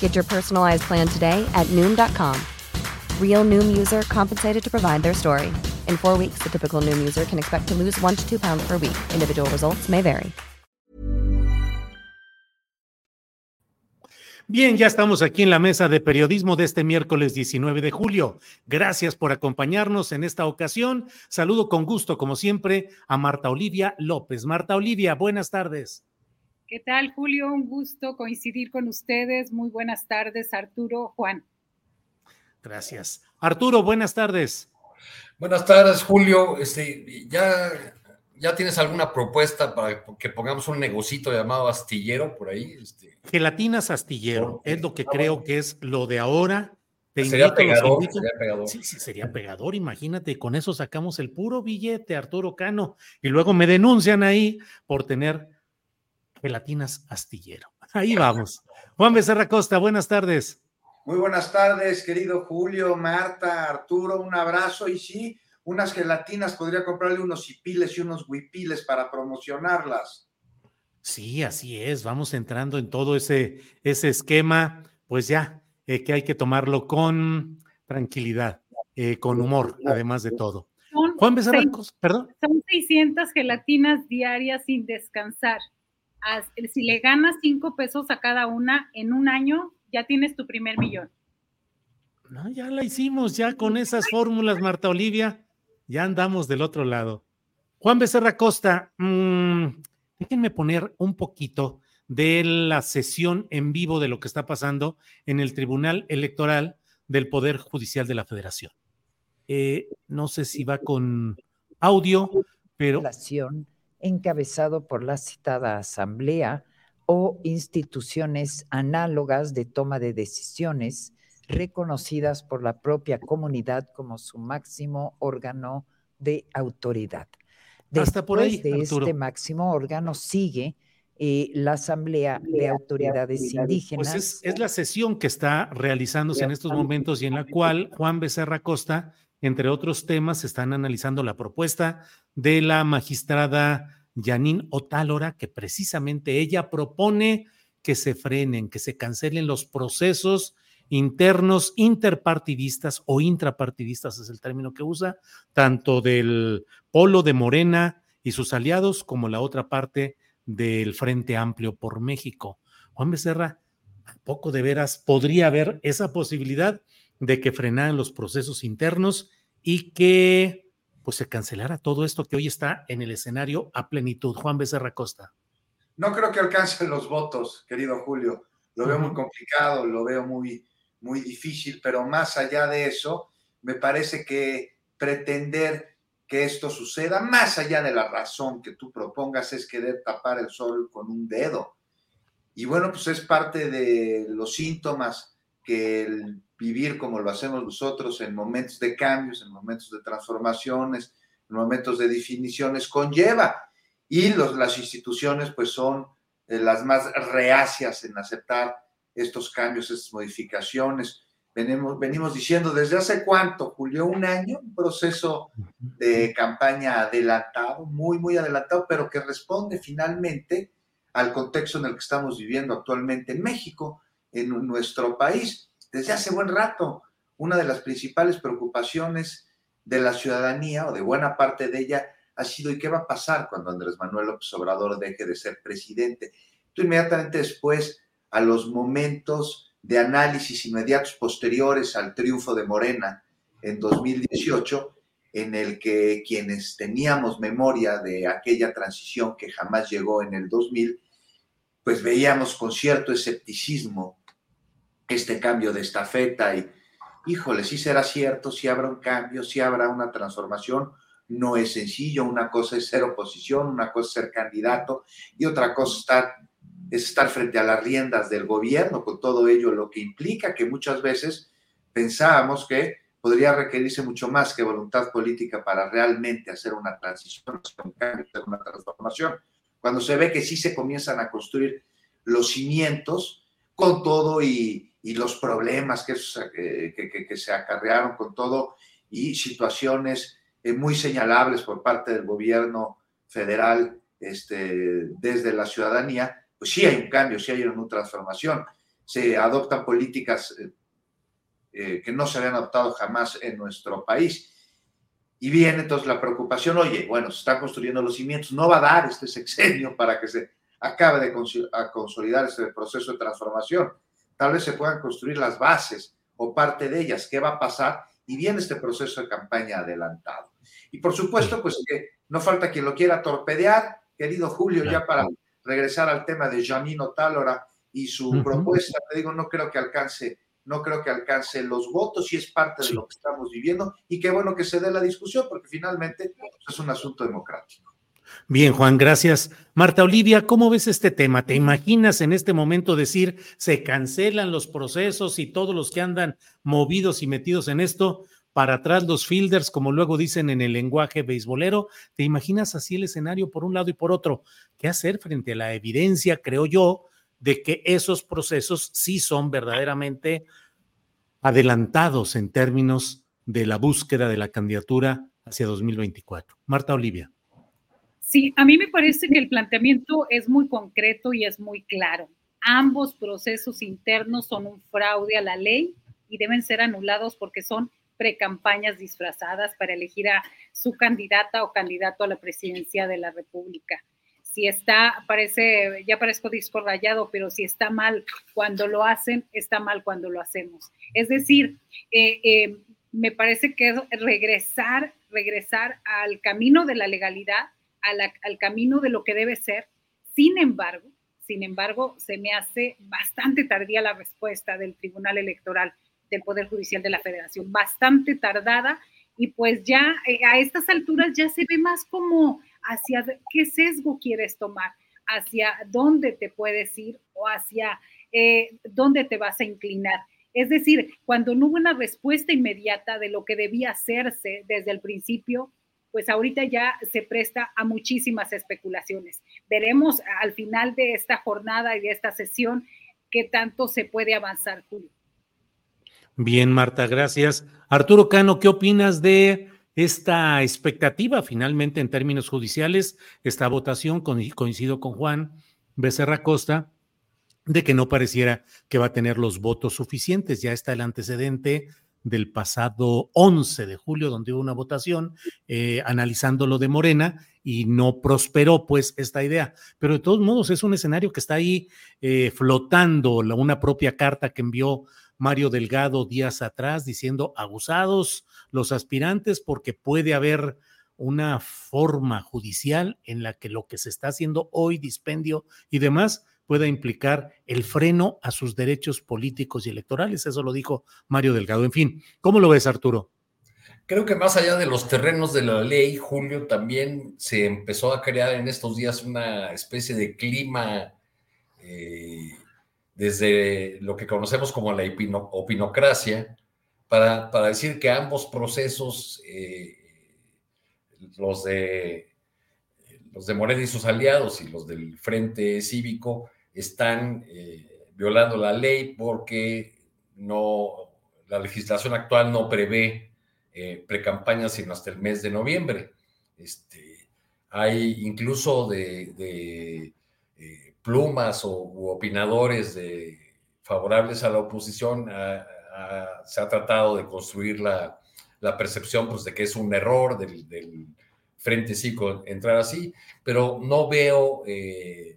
Get your personalized plan today at Noom.com. Real Noom user compensated to provide their story. In four weeks, the typical Noom user can expect to lose one to two pounds per week. Individual results may vary. Bien, ya estamos aquí en la mesa de periodismo de este miércoles 19 de julio. Gracias por acompañarnos en esta ocasión. Saludo con gusto, como siempre, a Marta Olivia López. Marta Olivia, buenas tardes. ¿Qué tal, Julio? Un gusto coincidir con ustedes. Muy buenas tardes, Arturo, Juan. Gracias. Arturo, buenas tardes. Buenas tardes, Julio. Este, ¿ya, ¿Ya tienes alguna propuesta para que pongamos un negocito llamado astillero por ahí? Este, Gelatinas astillero, es lo que creo que es lo de ahora. sería, pegador, sería pegador. Sí, sí, sería pegador. Imagínate, con eso sacamos el puro billete, Arturo Cano, y luego me denuncian ahí por tener gelatinas astillero. Ahí vamos. Juan Becerra Costa, buenas tardes. Muy buenas tardes, querido Julio, Marta, Arturo, un abrazo y sí, unas gelatinas, podría comprarle unos hipiles y unos huipiles para promocionarlas. Sí, así es, vamos entrando en todo ese, ese esquema, pues ya, eh, que hay que tomarlo con tranquilidad, eh, con humor, además de todo. Juan Becerra, perdón. Son 600 gelatinas diarias sin descansar si le ganas cinco pesos a cada una en un año, ya tienes tu primer millón. No, ya la hicimos, ya con esas fórmulas, Marta Olivia, ya andamos del otro lado. Juan Becerra Costa, mmm, déjenme poner un poquito de la sesión en vivo de lo que está pasando en el Tribunal Electoral del Poder Judicial de la Federación. Eh, no sé si va con audio, pero encabezado por la citada Asamblea o instituciones análogas de toma de decisiones reconocidas por la propia comunidad como su máximo órgano de autoridad. Hasta por ahí, de este máximo órgano sigue eh, la Asamblea de Autoridades Indígenas. Pues es, es, la sesión que está realizándose en estos momentos y en la cual Juan Becerra Costa, entre otros temas, están analizando la propuesta de la magistrada Janine Otálora, que precisamente ella propone que se frenen, que se cancelen los procesos internos interpartidistas o intrapartidistas es el término que usa, tanto del polo de Morena y sus aliados como la otra parte del Frente Amplio por México. Juan Becerra, poco de veras podría haber esa posibilidad de que frenaran los procesos internos y que pues se cancelara todo esto que hoy está en el escenario a plenitud. Juan Becerra Costa. No creo que alcancen los votos, querido Julio. Lo veo muy complicado, lo veo muy, muy difícil, pero más allá de eso, me parece que pretender que esto suceda, más allá de la razón que tú propongas, es querer tapar el sol con un dedo. Y bueno, pues es parte de los síntomas que el vivir como lo hacemos nosotros en momentos de cambios, en momentos de transformaciones, en momentos de definiciones, conlleva. Y los, las instituciones pues son eh, las más reacias en aceptar estos cambios, estas modificaciones. Venimos, venimos diciendo desde hace cuánto, Julio, un año, un proceso de campaña adelantado, muy, muy adelantado, pero que responde finalmente al contexto en el que estamos viviendo actualmente en México, en nuestro país desde hace buen rato. una de las principales preocupaciones de la ciudadanía o de buena parte de ella ha sido ¿y qué va a pasar cuando Andrés Manuel López Obrador deje de ser presidente? Tú inmediatamente después, a los momentos de análisis inmediatos posteriores al triunfo de Morena en 2018, en el que quienes teníamos memoria de aquella transición que jamás llegó en el 2000, pues veíamos con cierto escepticismo este cambio de estafeta y, híjole, si será cierto, si habrá un cambio, si habrá una transformación, no es sencillo, una cosa es ser oposición, una cosa es ser candidato y otra cosa estar, es estar frente a las riendas del gobierno, con todo ello lo que implica que muchas veces pensábamos que podría requerirse mucho más que voluntad política para realmente hacer una transición, hacer un cambio, hacer una transformación. Cuando se ve que sí se comienzan a construir los cimientos con todo y, los problemas que, que, que, se acarrearon con todo y situaciones eh, muy señalables por parte del gobierno federal este, desde la ciudadanía, pues sí hay un cambio, sí hay una transformación. Se adoptan políticas eh, eh, que no se habían adoptado jamás en nuestro país. Y viene entonces la preocupación, oye, bueno, se están construyendo los cimientos, no va a dar este sexenio para que se acabe de consolidar este proceso de transformación. Tal vez se puedan construir las bases o parte de ellas, qué va a pasar, y viene este proceso de campaña adelantado. Y por supuesto, pues que no falta quien lo quiera torpedear, querido Julio, ya para regresar al tema de Janino Tálora y su propuesta, te digo, no creo que alcance no creo que alcance los votos y es parte de lo que estamos viviendo. Y qué bueno que se dé la discusión porque finalmente pues, es un asunto democrático. Bien, Juan, gracias. Marta Olivia, ¿cómo ves este tema? ¿Te imaginas en este momento decir se cancelan los procesos y todos los que andan movidos y metidos en esto? Para atrás los fielders, como luego dicen en el lenguaje beisbolero, ¿te imaginas así el escenario por un lado y por otro? ¿Qué hacer frente a la evidencia, creo yo, de que esos procesos sí son verdaderamente adelantados en términos de la búsqueda de la candidatura hacia 2024. Marta Olivia. Sí, a mí me parece que el planteamiento es muy concreto y es muy claro. Ambos procesos internos son un fraude a la ley y deben ser anulados porque son precampañas disfrazadas para elegir a su candidata o candidato a la presidencia de la República si está, parece, ya parezco disco rayado, pero si está mal cuando lo hacen, está mal cuando lo hacemos. Es decir, eh, eh, me parece que es regresar, regresar al camino de la legalidad, al camino de lo que debe ser. Sin embargo, sin embargo, se me hace bastante tardía la respuesta del Tribunal Electoral del Poder Judicial de la Federación, bastante tardada y pues ya eh, a estas alturas ya se ve más como hacia qué sesgo quieres tomar, hacia dónde te puedes ir o hacia eh, dónde te vas a inclinar. Es decir, cuando no hubo una respuesta inmediata de lo que debía hacerse desde el principio, pues ahorita ya se presta a muchísimas especulaciones. Veremos al final de esta jornada y de esta sesión qué tanto se puede avanzar, Julio. Bien, Marta, gracias. Arturo Cano, ¿qué opinas de esta expectativa finalmente en términos judiciales, esta votación, coincido con Juan Becerra Costa, de que no pareciera que va a tener los votos suficientes. Ya está el antecedente del pasado 11 de julio, donde hubo una votación eh, analizando lo de Morena y no prosperó pues esta idea. Pero de todos modos es un escenario que está ahí eh, flotando, una propia carta que envió Mario Delgado días atrás diciendo abusados los aspirantes porque puede haber una forma judicial en la que lo que se está haciendo hoy, dispendio y demás, pueda implicar el freno a sus derechos políticos y electorales. Eso lo dijo Mario Delgado. En fin, ¿cómo lo ves, Arturo? Creo que más allá de los terrenos de la ley, Julio, también se empezó a crear en estos días una especie de clima eh, desde lo que conocemos como la opinocracia, para, para decir que ambos procesos, eh, los, de, los de Morena y sus aliados y los del Frente Cívico, están eh, violando la ley porque no, la legislación actual no prevé eh, precampañas sino hasta el mes de noviembre. Este, hay incluso de plumas o opinadores de, favorables a la oposición se ha tratado de construir la, percepción pues, de que es un error del, Frente Cívico entrar así, pero no veo eh,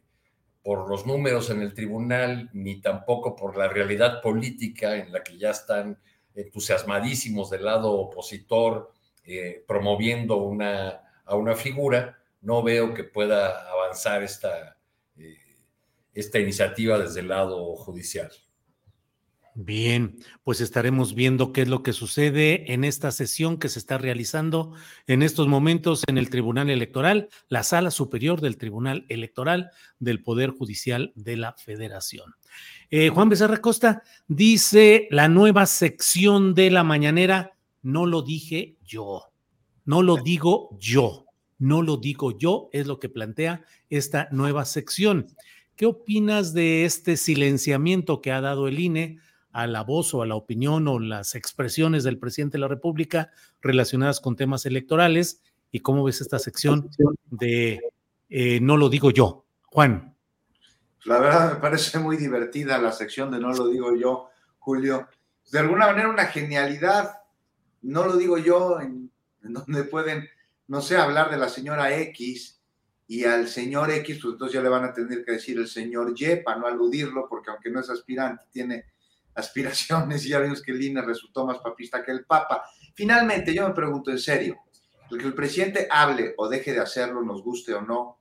por los números en el tribunal, ni tampoco por la realidad política en la que ya están entusiasmadísimos del lado opositor, eh, promoviendo una, a una figura, no veo que pueda avanzar esta, eh, esta iniciativa desde el lado judicial. Bien, pues estaremos viendo qué es lo que sucede en esta sesión que se está realizando en estos momentos en el Tribunal Electoral, la Sala Superior del Tribunal Electoral del Poder Judicial de la Federación. Eh, Juan Becerra Costa dice la nueva sección de la mañanera, no lo dije yo, no lo digo yo, no lo digo yo, es lo que plantea esta nueva sección. ¿Qué opinas de este silenciamiento que ha dado el INE a la voz o a la opinión o las expresiones del presidente de la República relacionadas con temas electorales? ¿Y cómo ves esta sección de eh, no lo digo yo? Juan. La verdad me parece muy divertida la sección de no lo digo yo, Julio. De alguna manera una genialidad, no lo digo yo, en, donde pueden, no sé, hablar de la señora X y al señor X, pues entonces ya le van a tener que decir el señor Y para no aludirlo, porque aunque no es aspirante, tiene aspiraciones y ya vemos que el INE resultó más papista que el Papa. Finalmente, yo me pregunto en serio, el que el presidente hable o deje de hacerlo, nos guste o no,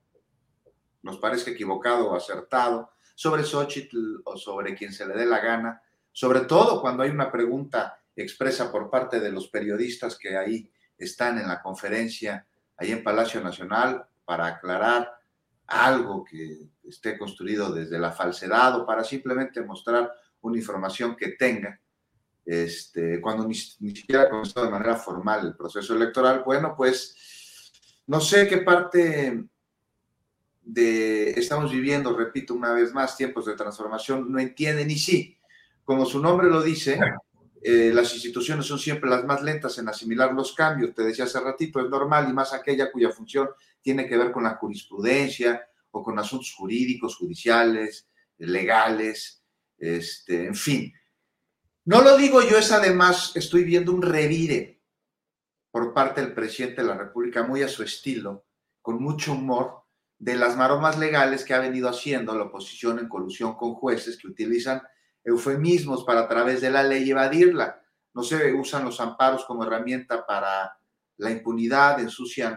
nos parezca equivocado o acertado, sobre Xochitl o sobre quien se le dé la gana, sobre todo cuando hay una pregunta expresa por parte de los periodistas que ahí están en la conferencia, ahí en Palacio Nacional, para aclarar algo que esté construido desde la falsedad o para simplemente mostrar una información que tenga, este, cuando ni, ni siquiera ha comenzado de manera formal el proceso electoral, bueno, pues no sé qué parte de, estamos viviendo, repito una vez más, tiempos de transformación, no entienden y sí, como su nombre lo dice, eh, las instituciones son siempre las más lentas en asimilar los cambios. Te decía hace ratito, es normal y más aquella cuya función tiene que ver con la jurisprudencia o con asuntos jurídicos, judiciales, legales, este, en fin. No lo digo yo, es además, estoy viendo un revire por parte del presidente de la República, muy a su estilo, con mucho humor, de las maromas legales que ha venido haciendo la oposición en colusión con jueces que utilizan eufemismos para a través de la ley evadirla. No se usan los amparos como herramienta para la impunidad, ensucian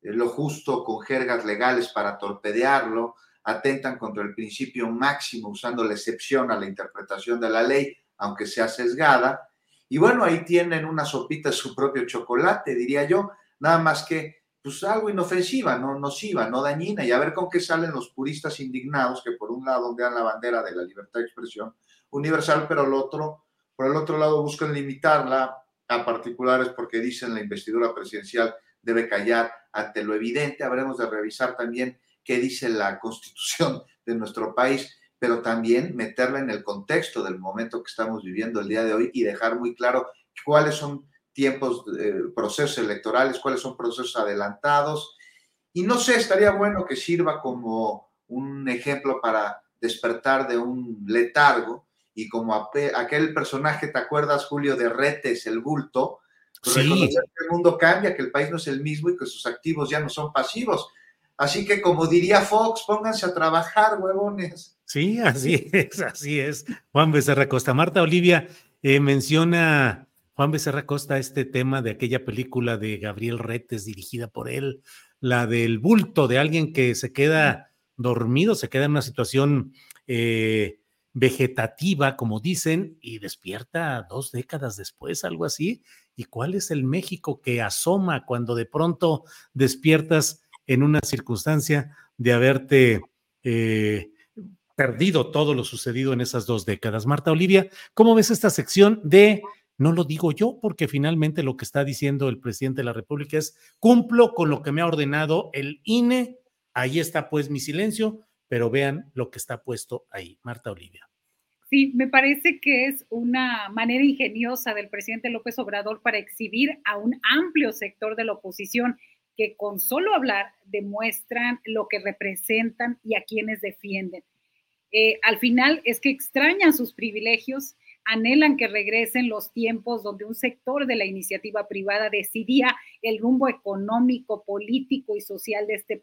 eh, lo justo con jergas legales para torpedearlo, atentan contra el principio máximo usando la excepción a la interpretación de la ley, aunque sea sesgada. Y bueno, ahí tienen una sopita su propio chocolate, diría yo, nada más que pues algo inofensiva, no nociva, no dañina, y a ver con qué salen los puristas indignados que por un lado ondean la bandera de la libertad de expresión universal, pero el otro, por el otro lado buscan limitarla a particulares porque dicen la investidura presidencial debe callar ante lo evidente. Habremos de revisar también qué dice la constitución de nuestro país, pero también meterla en el contexto del momento que estamos viviendo el día de hoy y dejar muy claro cuáles son tiempos, eh, procesos electorales, cuáles son procesos adelantados. Y no sé, estaría bueno que sirva como un ejemplo para despertar de un letargo y como aquel personaje, ¿te acuerdas, Julio, de Retes, el bulto? Pues reconocer que el mundo cambia, que el país no es el mismo y que sus activos ya no son pasivos. Así que, como diría Fox, pónganse a trabajar, huevones. Sí, así es, así es. Juan Becerra Costa. Marta Olivia eh, menciona Juan Becerra Costa este tema de aquella película de Gabriel Retes dirigida por él, la del bulto de alguien que se queda dormido, se queda en una situación eh, vegetativa, como dicen, y despierta dos décadas después, algo así. ¿Y cuál es el México que asoma cuando de pronto despiertas en una circunstancia de haberte eh, perdido todo lo sucedido en esas dos décadas? Marta Olivia, ¿cómo ves esta sección de no lo digo yo porque finalmente lo que está diciendo el presidente de la República es cumplo con lo que me ha ordenado el INE. Ahí está pues mi silencio, pero vean lo que está puesto ahí. Marta Olivia. Sí, me parece que es una manera ingeniosa del presidente López Obrador para exhibir a un amplio sector de la oposición que con solo hablar demuestran lo que representan y a quienes defienden. Eh, al final es que extrañan sus privilegios anhelan que regresen los tiempos donde un sector de la iniciativa privada decidía el rumbo económico, político y social de este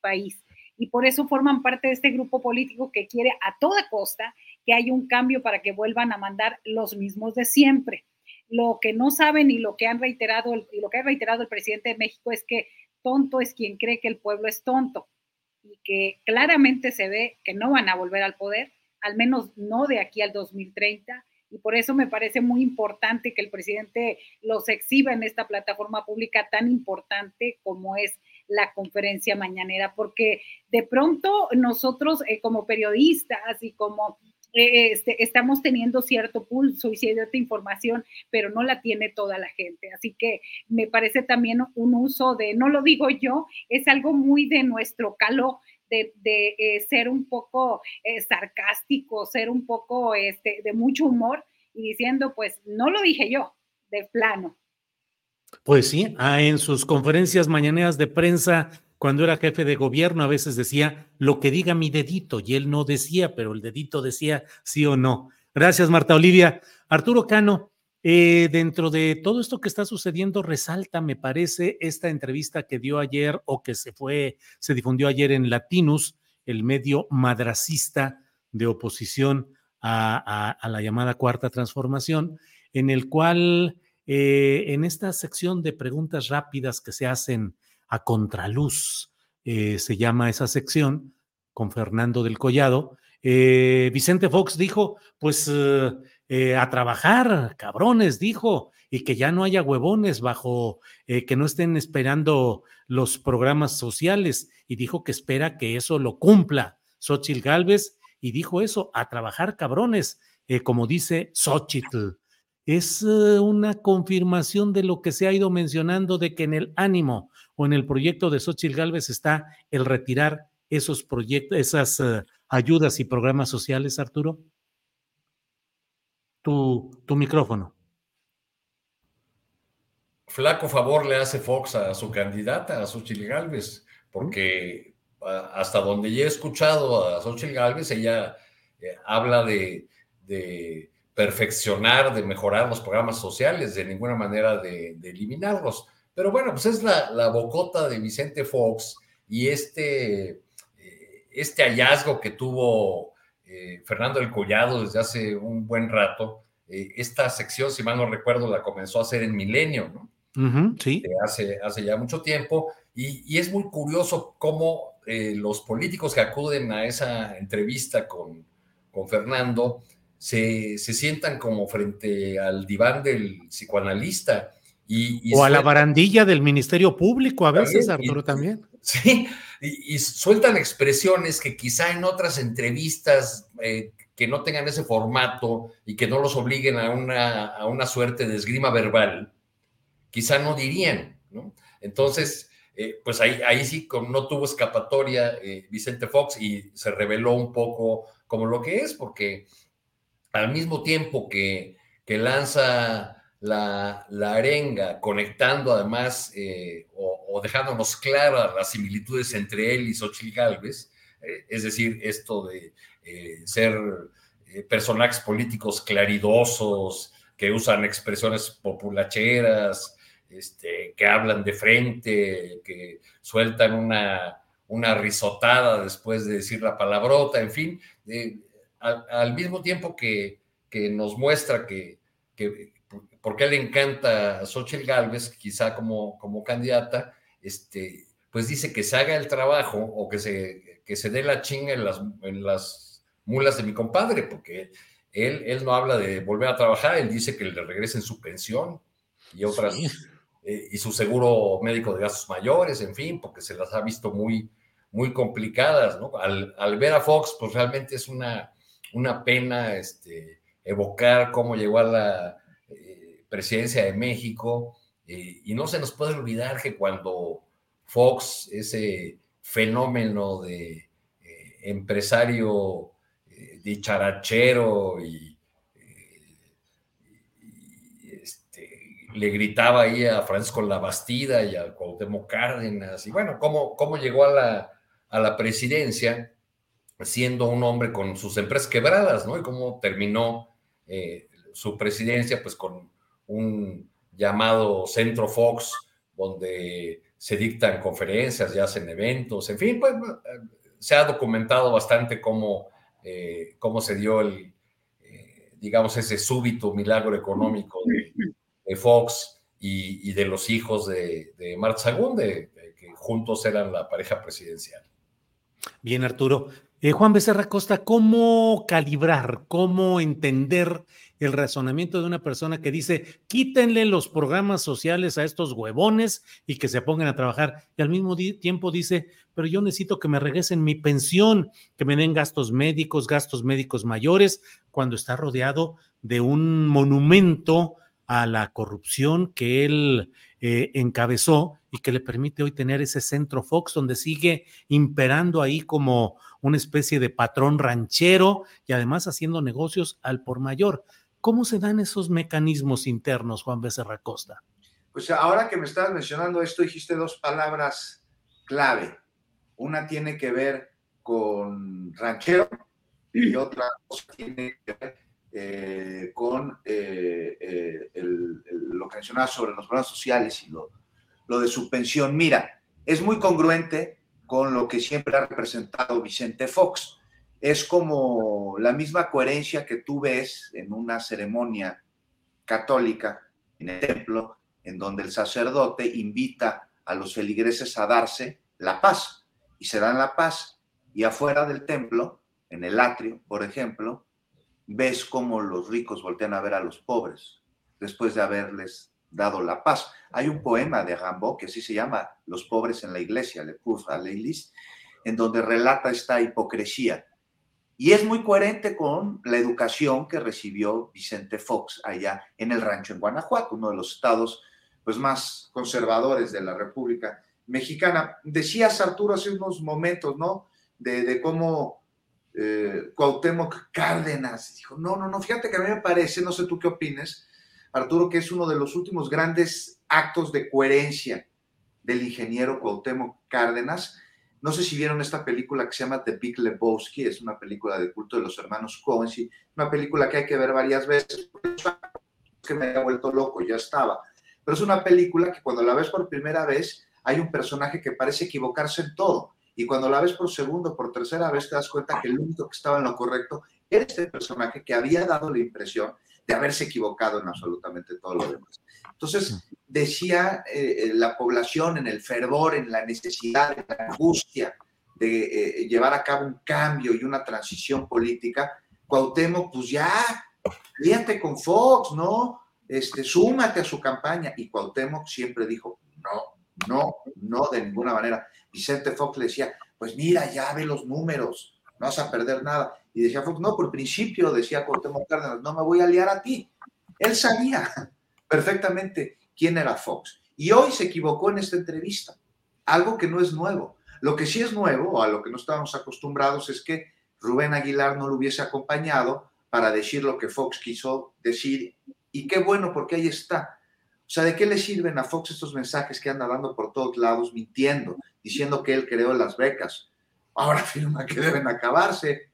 país. Y por eso forman parte de este grupo político que quiere a toda costa que haya un cambio para que vuelvan a mandar los mismos de siempre. Lo que no saben y lo que han reiterado y lo que ha reiterado el presidente de México es que tonto es quien cree que el pueblo es tonto y que claramente se ve que no van a volver al poder, al menos no de aquí al 2030 y por eso me parece muy importante que el presidente los exhiba en esta plataforma pública tan importante como es la conferencia mañanera, porque de pronto nosotros eh, como periodistas y como este, estamos teniendo cierto pulso y cierta información, pero no la tiene toda la gente. Así que me parece también un uso de, no lo digo yo, es algo muy de nuestro calo de, eh, ser un poco eh, sarcástico, ser un poco este, de mucho humor y diciendo, pues no lo dije yo, de plano. Pues sí, ah, en sus conferencias mañaneras de prensa, cuando era jefe de gobierno, a veces decía lo que diga mi dedito, y él no decía, pero el dedito decía sí o no. Gracias, Marta Olivia. Arturo Cano, eh, dentro de todo esto que está sucediendo, resalta, me parece, esta entrevista que dio ayer o que se fue, se difundió ayer en Latinus, el medio madracista de oposición a, la llamada cuarta transformación, en el cual eh, en esta sección de preguntas rápidas que se hacen a contraluz, eh, se llama esa sección, con Fernando del Collado, Vicente Fox dijo, pues eh, a trabajar, cabrones, dijo, y que ya no haya huevones bajo, eh, que no estén esperando los programas sociales, y dijo que espera que eso lo cumpla Xochitl Galvez, y dijo eso, a trabajar, cabrones, eh, como dice Xochitl. Es una confirmación de lo que se ha ido mencionando de que en el ánimo o en el proyecto de Xochitl Galvez está el retirar esos proyectos, esas ayudas y programas sociales, Arturo tu, tu micrófono. Flaco favor le hace Fox a su candidata, a Xochitl Galvez, porque hasta donde ya he escuchado a Xochitl Galvez, ella eh, habla de, perfeccionar, de mejorar los programas sociales, de ninguna manera de, eliminarlos. Pero bueno, pues es la, bocota de Vicente Fox y este, eh, este hallazgo que tuvo eh, Fernando del Collado desde hace un buen rato. Eh, esta sección, si mal no recuerdo, la comenzó a hacer en Milenio, ¿no? sí. hace, hace ya mucho tiempo. Y, es muy curioso cómo los políticos que acuden a esa entrevista con, con Fernando se, se, sientan como frente al diván del psicoanalista. Y, o a la barandilla del Ministerio Público, a veces, Arturo, también. Sí, y, sueltan expresiones que quizá en otras entrevistas eh, que no tengan ese formato y que no los obliguen a una, a una suerte de esgrima verbal, quizá no dirían, ¿no? Entonces, eh, pues ahí, ahí sí no tuvo escapatoria eh, Vicente Fox y se reveló un poco como lo que es, porque al mismo tiempo que, que lanza la, arenga, conectando además eh, o, dejándonos claras las similitudes entre él y Xochitl Galvez, eh, es decir, esto de eh, ser personajes políticos claridosos, que usan expresiones populacheras, este, que hablan de frente, que sueltan una, una risotada después de decir la palabrota, en fin, al, mismo tiempo que, que nos muestra que porque le encanta a Xochitl Galvez, quizá como, como candidata, este, pues dice que se haga el trabajo o que se, que se dé la chinga en las, en las mulas de mi compadre, porque él, él no habla de volver a trabajar, él dice que le regresen su pensión y otras, eh, y su seguro médico de gastos mayores, en fin, porque se las ha visto muy, muy complicadas, ¿no? Al, al ver a Fox, pues realmente es una, una pena este, evocar cómo llegó a la presidencia de México, eh, y no se nos puede olvidar que cuando Fox, ese fenómeno de eh, empresario eh, dicharachero y, este, le gritaba ahí a Francisco Labastida y a Cuauhtémoc Cárdenas, y bueno, cómo, cómo llegó a la, a la presidencia siendo un hombre con sus empresas quebradas, ¿no? Y cómo terminó su presidencia, pues con un llamado Centro Fox, donde se dictan conferencias, y hacen eventos, en fin, pues se ha documentado bastante cómo, eh, cómo se dio el, eh, digamos, ese súbito milagro económico de, Fox y, de los hijos de, de de, que juntos eran la pareja presidencial. Bien, Arturo. Eh, Juan Becerra Costa, ¿cómo calibrar, cómo entender el razonamiento de una persona que dice, quítenle los programas sociales a estos huevones y que se pongan a trabajar? Y al mismo tiempo dice, pero yo necesito que me regresen mi pensión, que me den gastos médicos, gastos médicos mayores, cuando está rodeado de un monumento a la corrupción que él eh, encabezó y que le permite hoy tener ese centro Fox donde sigue imperando ahí como una especie de patrón ranchero y además haciendo negocios al por mayor. ¿Cómo se dan esos mecanismos internos, Juan Becerra Costa? Pues ahora que me estabas mencionando esto, dijiste dos palabras clave. Una tiene que ver con ranchero y otra tiene que ver eh, con eh, eh, lo que mencionaba sobre los programas sociales y lo, lo de su pensión. Mira, es muy congruente con lo que siempre ha representado Vicente Fox. Es como la misma coherencia que tú ves en una ceremonia católica en el templo, en donde el sacerdote invita a los feligreses a darse la paz y se dan la paz y afuera del templo, en el atrio, por ejemplo, ves cómo los ricos voltean a ver a los pobres después de haberles dado la paz. Hay un poema de Rimbaud que así se llama Los pobres en la iglesia, Le Pauvre à l'Église, en donde relata esta hipocresía. Y es muy coherente con la educación que recibió Vicente Fox allá en el rancho en Guanajuato, uno de los estados pues, más conservadores de la República Mexicana. Decías, Arturo, hace unos momentos, ¿no? De, cómo eh, Cuauhtémoc Cárdenas dijo, no, no, no, fíjate que a mí me parece, no sé tú qué opines, Arturo, que es uno de los últimos grandes actos de coherencia del ingeniero Cuauhtémoc Cárdenas. No sé si vieron esta película que se llama The Big Lebowski, es una película de culto de los hermanos Coen, una película que hay que ver varias veces, que me haya vuelto loco, ya estaba. Pero es una película que cuando la ves por primera vez hay un personaje que parece equivocarse en todo. Y cuando la ves por segundo, por tercera vez, te das cuenta que el único que estaba en lo correcto era este personaje que había dado la impresión de haberse equivocado en absolutamente todo lo demás. Entonces, decía eh, eh, la población en el fervor, en la necesidad, en la angustia de eh, llevar a cabo un cambio y una transición política, Cuauhtémoc, pues ya, fíjate con Fox, ¿no? Este, súmate a su campaña. Y Cuauhtémoc siempre dijo, no, no, no, de ninguna manera. Vicente Fox le decía, pues mira, ya ve los números, no vas a perder nada. Y decía Fox, no, por principio, decía Cortemos Cárdenas, no me voy a liar a ti. Él sabía perfectamente quién era Fox. Y hoy se equivocó en esta entrevista, algo que no es nuevo. Lo que sí es nuevo, a lo que no estábamos acostumbrados, es que Rubén Aguilar no lo hubiese acompañado para decir lo que Fox quiso decir. Y qué bueno, porque ahí está. O sea, ¿de qué le sirven a Fox estos mensajes que anda dando por todos lados, mintiendo, diciendo que él creó las becas? Ahora afirma que deben acabarse.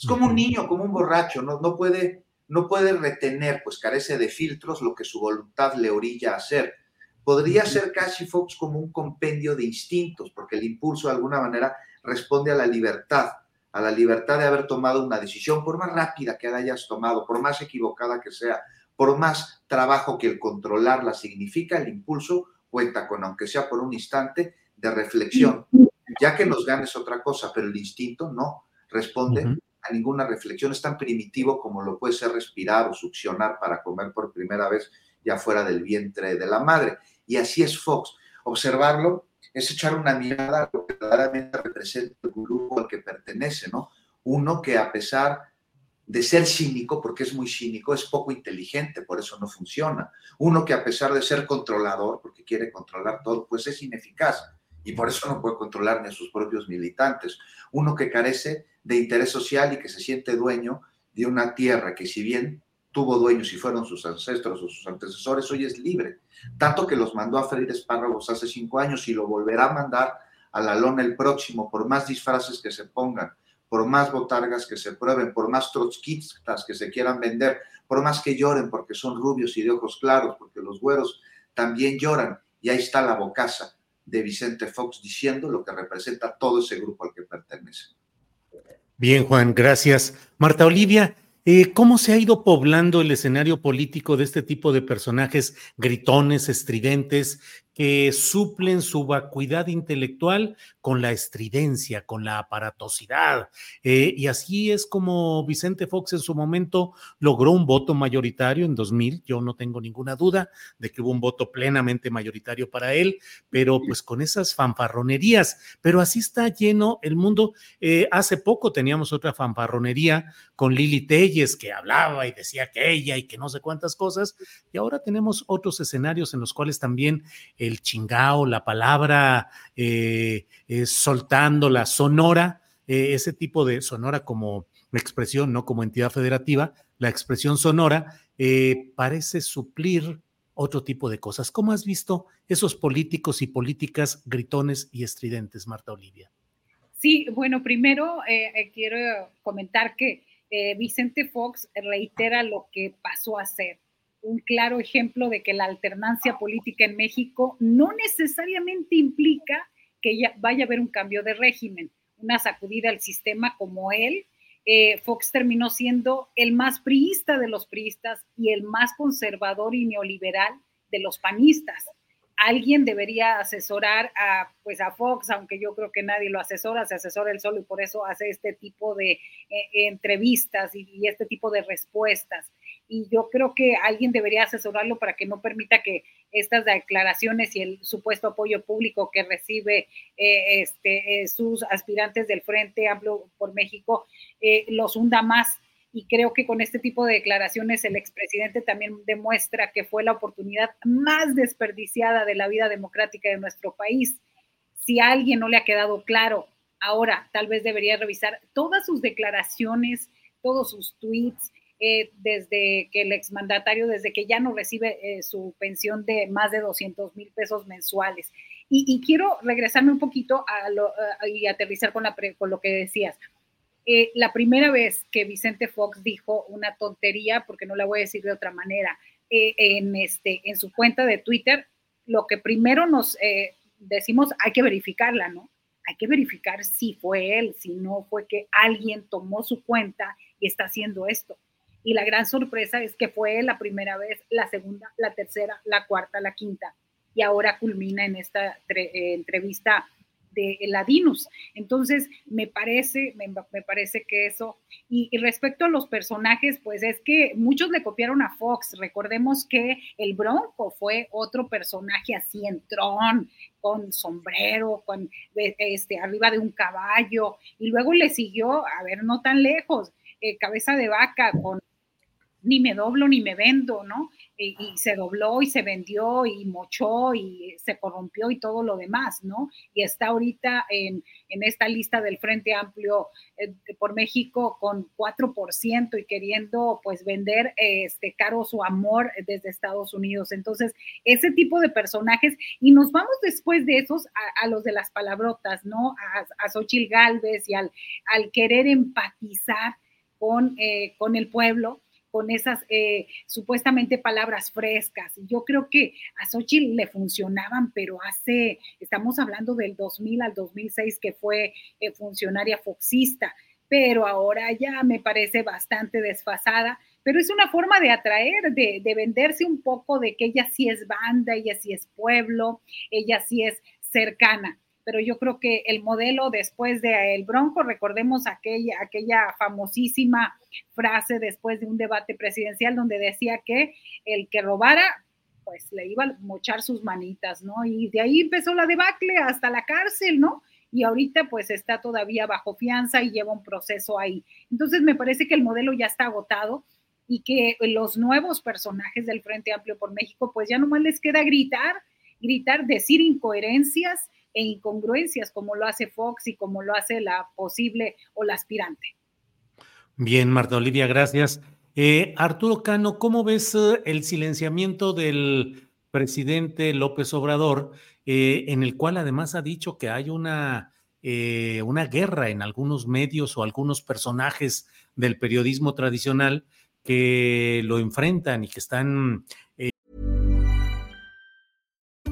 Es como un niño, como un borracho, no, no, puede, no puede retener, pues carece de filtros lo que su voluntad le orilla a hacer. Podría ser casi Fox como un compendio de instintos, porque el impulso de alguna manera responde a la libertad, a la libertad de haber tomado una decisión, por más rápida que la hayas tomado, por más equivocada que sea, por más trabajo que el controlarla significa, el impulso cuenta con, aunque sea por un instante, de reflexión. Ya que nos ganes otra cosa, pero el instinto no responde a ninguna reflexión. Es tan primitivo como lo puede ser respirar o succionar para comer por primera vez ya fuera del vientre de la madre. Y así es Fox. Observarlo es echar una mirada a lo que verdaderamente representa el grupo al que pertenece, ¿no? Uno que a pesar de ser cínico, porque es muy cínico, es poco inteligente, por eso no funciona. Uno que a pesar de ser controlador, porque quiere controlar todo, pues es ineficaz y por eso no puede controlar ni a sus propios militantes. Uno que carece de interés social y que se siente dueño de una tierra que si bien tuvo dueños y fueron sus ancestros o sus antecesores, hoy es libre. Tanto que los mandó a freír espárragos hace cinco años y lo volverá a mandar a la lona el próximo, por más disfraces que se pongan, por más botargas que se prueben, por más trotskistas que se quieran vender, por más que lloren porque son rubios y de ojos claros, porque los güeros también lloran. Y ahí está la bocaza de Vicente Fox diciendo lo que representa todo ese grupo al que pertenece. Bien, Juan, gracias. Marta Olivia, eh, ¿Cómo se ha ido poblando el escenario político de este tipo de personajes gritones, estridentes, que suplen su vacuidad intelectual con la estridencia, con la aparatosidad. Eh, y así es como Vicente Fox en su momento logró un voto mayoritario en 2000. Yo no tengo ninguna duda de que hubo un voto plenamente mayoritario para él, pero pues con esas fanfarronerías. Pero así está lleno el mundo. Eh, hace poco teníamos otra fanfarronería con Lili Telles que hablaba y decía que ella y que no sé cuántas cosas. Y ahora tenemos otros escenarios en los cuales también el chingao, la palabra eh, eh, soltando, la sonora, eh, ese tipo de sonora como expresión, no como entidad federativa, la expresión sonora parece suplir otro tipo de cosas. ¿Cómo has visto esos políticos y políticas gritones y estridentes, Marta Olivia? Sí, bueno, primero quiero comentar que Vicente Fox reitera lo que pasó a ser un claro ejemplo de que la alternancia política en México no necesariamente implica que ya vaya a haber un cambio de régimen, una sacudida al sistema como él. Eh, Fox terminó siendo el más priista de los priistas y el más conservador y neoliberal de los panistas. Alguien debería asesorar a, pues a Fox, aunque yo creo que nadie lo asesora, se asesora él solo y por eso hace este tipo de eh, entrevistas y este tipo de respuestas y yo creo que alguien debería asesorarlo para que no permita que estas declaraciones y el supuesto apoyo público que recibe eh, este, eh, sus aspirantes del Frente Amplio por México eh, los hunda más. Y creo que con este tipo de declaraciones el expresidente también demuestra que fue la oportunidad más desperdiciada de la vida democrática de nuestro país. Si a alguien no le ha quedado claro, ahora tal vez debería revisar todas sus declaraciones, todos sus tweets, eh, desde que el exmandatario, desde que ya no recibe eh, su pensión de más de 200 mil pesos mensuales. Y, quiero regresarme un poquito y aterrizar con lo que decías. Eh, la primera vez que Vicente Fox dijo una tontería, porque no la voy a decir de otra manera, en, este, en su cuenta de Twitter, lo que primero nos decimos, hay que verificarla, ¿no? Hay que verificar si fue él, si no fue que alguien tomó su cuenta y está haciendo esto y la gran sorpresa es que fue la primera vez, la segunda, la tercera, la cuarta, la quinta, y ahora culmina en esta eh, entrevista de Ladinus. Entonces, me parece, me, parece que eso, y, respecto a los personajes, pues es que muchos le copiaron a Fox. Recordemos que el Bronco fue otro personaje así en tron, con sombrero, con este, arriba de un caballo, y luego le siguió, a ver, no tan lejos, eh, cabeza de vaca con ni me doblo ni me vendo, ¿no? Y, se dobló y se vendió y mochó y se corrompió y todo lo demás, ¿no? Y está ahorita en, esta lista del Frente Amplio eh, por México con 4% y queriendo pues vender este caro su amor desde Estados Unidos. Entonces, ese tipo de personajes, y nos vamos después de esos a, los de las palabrotas, ¿no? A, a Xochitl Galvez y al, al querer empatizar con, eh, con el pueblo con esas eh, supuestamente palabras frescas. Yo creo que a Xochitl le funcionaban, pero hace, estamos hablando del 2000 al 2006 que fue eh, funcionaria foxista, pero ahora ya me parece bastante desfasada, pero es una forma de atraer, de, de venderse un poco de que ella sí es banda, ella sí es pueblo, ella sí es cercana pero yo creo que el modelo después de El Bronco, recordemos aquella, aquella famosísima frase después de un debate presidencial donde decía que el que robara, pues le iba a mochar sus manitas, ¿no? Y de ahí empezó la debacle hasta la cárcel, ¿no? Y ahorita pues está todavía bajo fianza y lleva un proceso ahí. Entonces me parece que el modelo ya está agotado y que los nuevos personajes del Frente Amplio por México pues ya nomás les queda gritar, gritar, decir incoherencias e incongruencias como lo hace Fox y como lo hace la posible o la aspirante. Bien, Marta Olivia, gracias. Eh, Arturo Cano, ¿cómo ves eh, el silenciamiento del presidente López Obrador, eh, en el cual además ha dicho que hay una, una guerra en algunos medios o algunos personajes del periodismo tradicional que lo enfrentan y que están...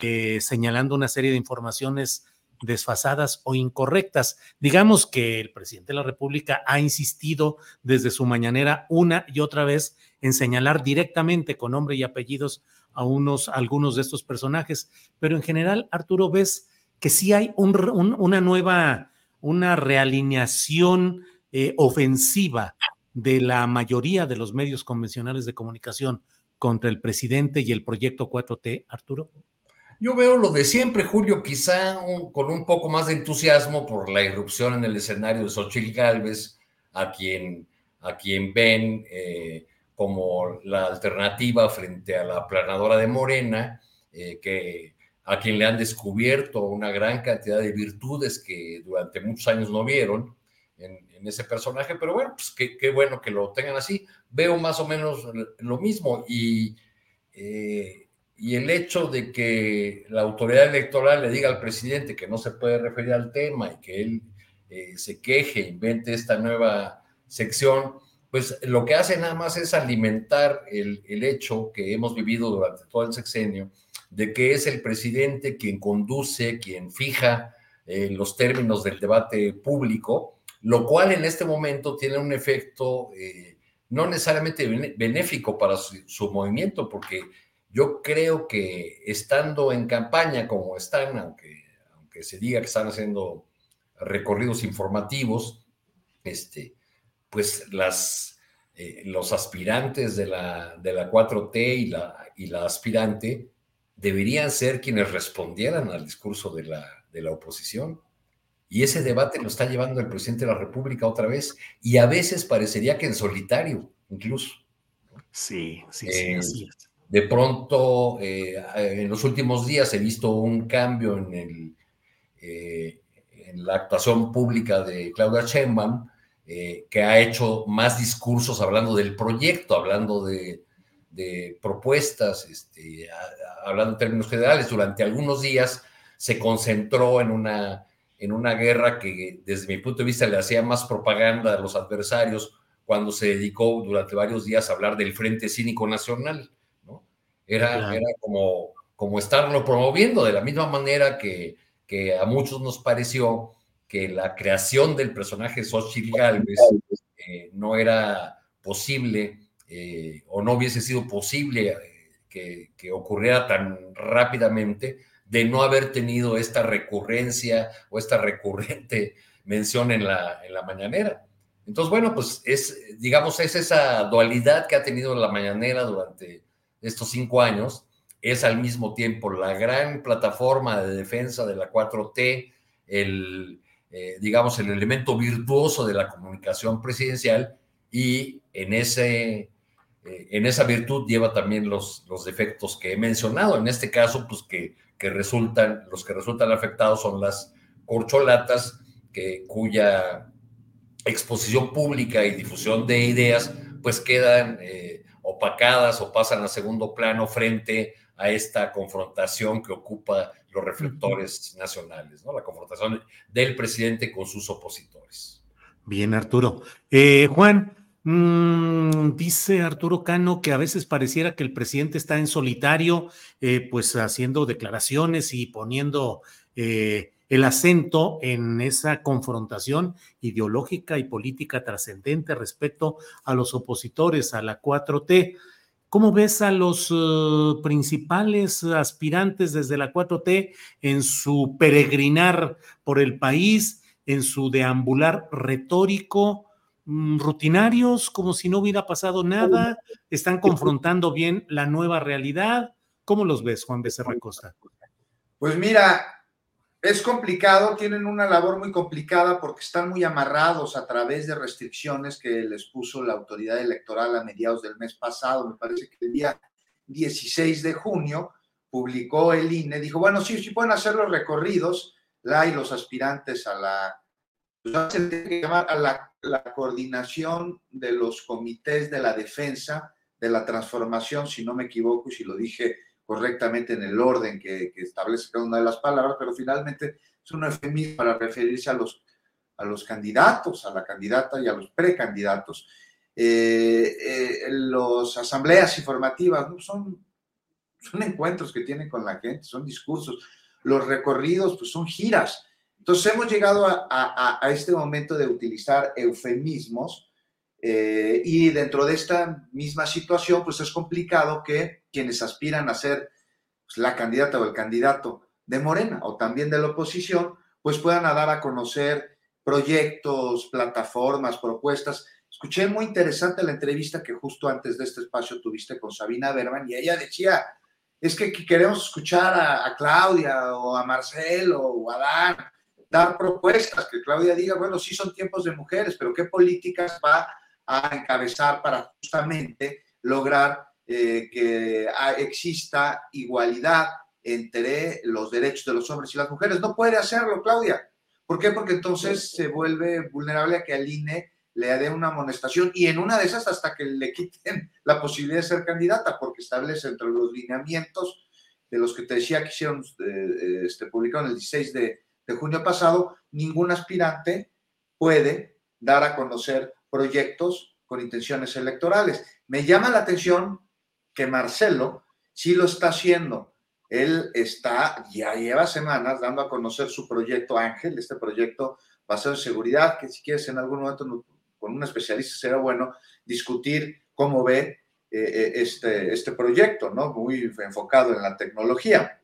Eh, señalando una serie de informaciones desfasadas o incorrectas. Digamos que el presidente de la República ha insistido desde su mañanera una y otra vez en señalar directamente con nombre y apellidos a unos, algunos de estos personajes, pero en general, Arturo, ves que sí hay una nueva, una realineación eh, ofensiva de la mayoría de los medios convencionales de comunicación contra el presidente y el proyecto 4T, Arturo. Yo veo lo de siempre, Julio, quizá con un poco más de entusiasmo por la irrupción en el escenario de Xochitl Galvez, a quien, a quien ven eh, como la alternativa frente a la planadora de Morena, eh, que, a quien le han descubierto una gran cantidad de virtudes que durante muchos años no vieron en, ese personaje, pero bueno, pues qué, bueno que lo tengan así. Veo más o menos lo mismo y... Eh, y el hecho de que la autoridad electoral le diga al presidente que no se puede referir al tema y que él eh, se queje, invente esta nueva sección, pues lo que hace nada más es alimentar el, hecho que hemos vivido durante todo el sexenio, de que es el presidente quien conduce, quien fija eh, los términos del debate público, lo cual en este momento tiene un efecto eh, no necesariamente benéfico para su movimiento, porque yo creo que estando en campaña como están, aunque, aunque se diga que están haciendo recorridos informativos, este, pues las, eh, los aspirantes de la, de la 4T y la, y la aspirante deberían ser quienes respondieran al discurso de la, de la oposición. Y ese debate lo está llevando el presidente de la República otra vez, y a veces parecería que en solitario, incluso. Sí, sí, sí. Eh, de pronto, eh, en los últimos días he visto un cambio en, eh, la actuación pública de Claudia Sheinbaum, eh, que ha hecho más discursos hablando del proyecto, hablando de, propuestas, este, hablando en términos generales. Durante algunos días se concentró en una, en una guerra que desde mi punto de vista le hacía más propaganda a los adversarios cuando se dedicó durante varios días a hablar del Frente Cínico Nacional era, era como, como estarlo promoviendo de la misma manera que, que, a muchos nos pareció que la creación del personaje Xochitl Galvez eh, no era posible eh, o no hubiese sido posible eh, que, que, ocurriera tan rápidamente de no haber tenido esta recurrencia o esta recurrente mención en la, en la mañanera. Entonces, bueno, pues es, digamos, es esa dualidad que ha tenido la mañanera durante estos cinco años, es al mismo tiempo la gran plataforma de defensa de la 4T, el, eh, digamos, el elemento virtuoso de la comunicación presidencial y en, ese, eh, en esa virtud lleva también los, los defectos que he mencionado. En este caso, pues que, que resultan, los que resultan afectados son las corcholatas, que, cuya exposición pública y difusión de ideas, pues quedan... Eh, opacadas o pasan a segundo plano frente a esta confrontación que ocupa los reflectores nacionales, ¿no? La confrontación del presidente con sus opositores. Bien, Arturo. Eh, Juan, mm, dice Arturo Cano que a veces pareciera que el presidente está en solitario, eh, pues haciendo declaraciones y poniendo eh, el acento en esa confrontación ideológica y política trascendente respecto a los opositores a la 4T. ¿Cómo ves a los uh, principales aspirantes desde la 4T en su peregrinar por el país, en su deambular retórico, mm, rutinarios, como si no hubiera pasado nada? ¿Están confrontando bien la nueva realidad? ¿Cómo los ves, Juan Becerra Costa? Pues mira, es complicado, tienen una labor muy complicada porque están muy amarrados a través de restricciones que les puso la autoridad electoral a mediados del mes pasado, me parece que el día 16 de junio publicó el INE, dijo, bueno, sí, sí pueden hacer los recorridos, la y los aspirantes a la, a la, la coordinación de los comités de la defensa, de la transformación, si no me equivoco y si lo dije correctamente en el orden que, establece cada una de las palabras, pero finalmente es un eufemismo para referirse a los, a los candidatos, a la candidata y a los precandidatos. Eh, eh, los asambleas informativas son, son encuentros que tienen con la gente, son discursos. Los recorridos pues son giras. Entonces hemos llegado a, a este momento de utilizar eufemismos eh, y dentro de esta misma situación, pues es complicado que quienes aspiran a ser pues, la candidata o el candidato de Morena o también de la oposición, pues puedan dar a conocer proyectos, plataformas, propuestas. Escuché muy interesante la entrevista que justo antes de este espacio tuviste con Sabina Berman y ella decía, es que queremos escuchar a, Claudia o a Marcelo o a Dan dar propuestas, que Claudia diga, bueno, sí son tiempos de mujeres, pero ¿qué políticas va a encabezar para justamente lograr eh, que exista igualdad entre los derechos de los hombres y las mujeres. No puede hacerlo, Claudia. ¿Por qué? Porque entonces se vuelve vulnerable a que al INE le dé una amonestación y en una de esas hasta que le quiten la posibilidad de ser candidata, porque establece entre los lineamientos de los que te decía que hicieron, eh, este, publicaron el 16 de, de junio pasado, ningún aspirante puede dar a conocer proyectos con intenciones electorales. Me llama la atención que Marcelo sí lo está haciendo. Él está, ya lleva semanas dando a conocer su proyecto Ángel, este proyecto basado en seguridad, que si quieres en algún momento con un especialista será bueno discutir cómo ve eh, eh, este, este proyecto, ¿no? Muy enfocado en la tecnología.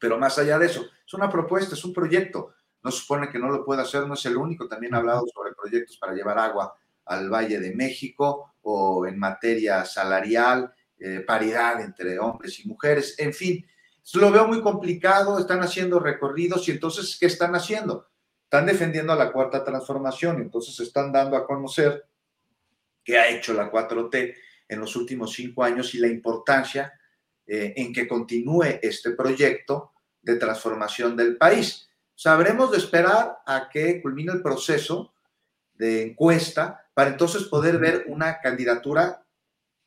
Pero más allá de eso, es una propuesta, es un proyecto. No supone que no lo pueda hacer, no es el único. También ha hablado sobre proyectos para llevar agua al Valle de México o en materia salarial, eh, paridad entre hombres y mujeres, en fin, lo veo muy complicado, están haciendo recorridos y entonces, ¿qué están haciendo? Están defendiendo a la cuarta transformación, entonces están dando a conocer qué ha hecho la 4T en los últimos cinco años y la importancia eh, en que continúe este proyecto de transformación del país. Sabremos de esperar a que culmine el proceso de encuesta para entonces poder ver una candidatura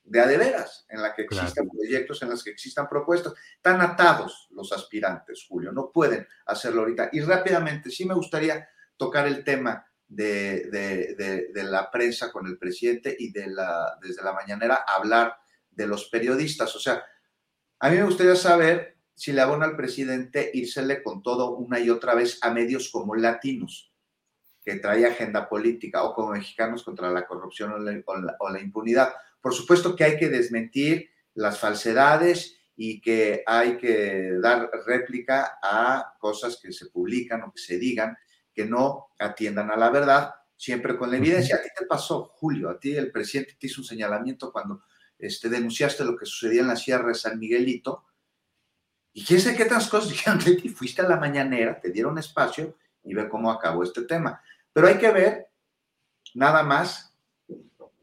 de a de veras, en la que existan proyectos, en las que existan propuestas. Están atados los aspirantes, Julio, no pueden hacerlo ahorita. Y rápidamente, sí me gustaría tocar el tema de, de, la prensa con el presidente y de la, desde la mañanera hablar de los periodistas. O sea, a mí me gustaría saber si le abona al presidente írsele con todo una y otra vez a medios como latinos que trae agenda política o como mexicanos contra la corrupción o la, impunidad. Por supuesto que hay que desmentir las falsedades y que hay que dar réplica a cosas que se publican o que se digan que no atiendan a la verdad, siempre con la evidencia. ¿A ti te pasó, Julio? A ti el presidente te hizo un señalamiento cuando este, denunciaste lo que sucedía en la Sierra de San Miguelito. Y quién sabe qué otras cosas dijeron de ti. Fuiste a la mañanera, te dieron espacio y ve cómo acabó este tema. Pero hay que ver nada más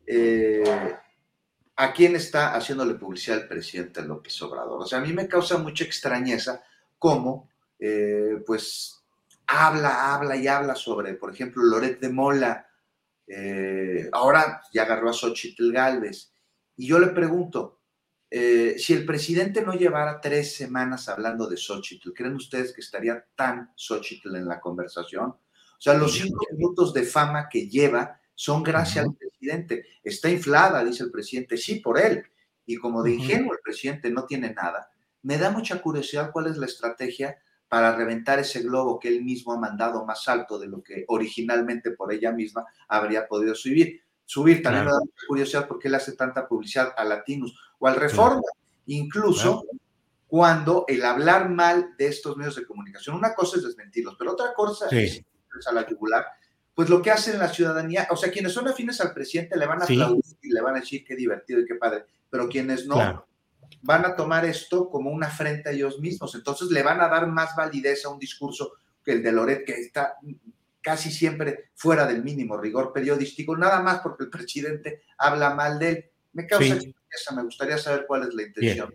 eh, a quién está haciéndole publicidad el presidente López Obrador. O sea, a mí me causa mucha extrañeza cómo, eh, pues, habla, habla y habla sobre, por ejemplo, Loret de Mola. Eh, ahora ya agarró a Xochitl Galvez. Y yo le pregunto, si el presidente no llevara tres semanas hablando de Xochitl, ¿creen ustedes que estaría tan Xochitl en la conversación? O sea, los cinco minutos de fama que lleva son gracias al presidente. Está inflada, dice el presidente, sí, por él. Y como de ingenuo el presidente no tiene nada, me da mucha curiosidad cuál es la estrategia para reventar ese globo que él mismo ha mandado más alto de lo que originalmente por ella misma habría podido subir. Subir también me da mucha curiosidad porque él hace tanta publicidad a Latinos o al Reforma, incluso cuando el hablar mal de estos medios de comunicación, una cosa es desmentirlos, pero otra cosa es a la yugular, pues lo que hace la ciudadanía, o sea, quienes son afines al presidente le van a aplaudir y le van a decir qué divertido y qué padre, pero quienes no, van a tomar esto como una afrenta a ellos mismos. Entonces le van a dar más validez a un discurso que el de Loret, que está casi siempre fuera del mínimo rigor periodístico, nada más porque el presidente habla mal de él. Me causa me gustaría saber cuál es la intención.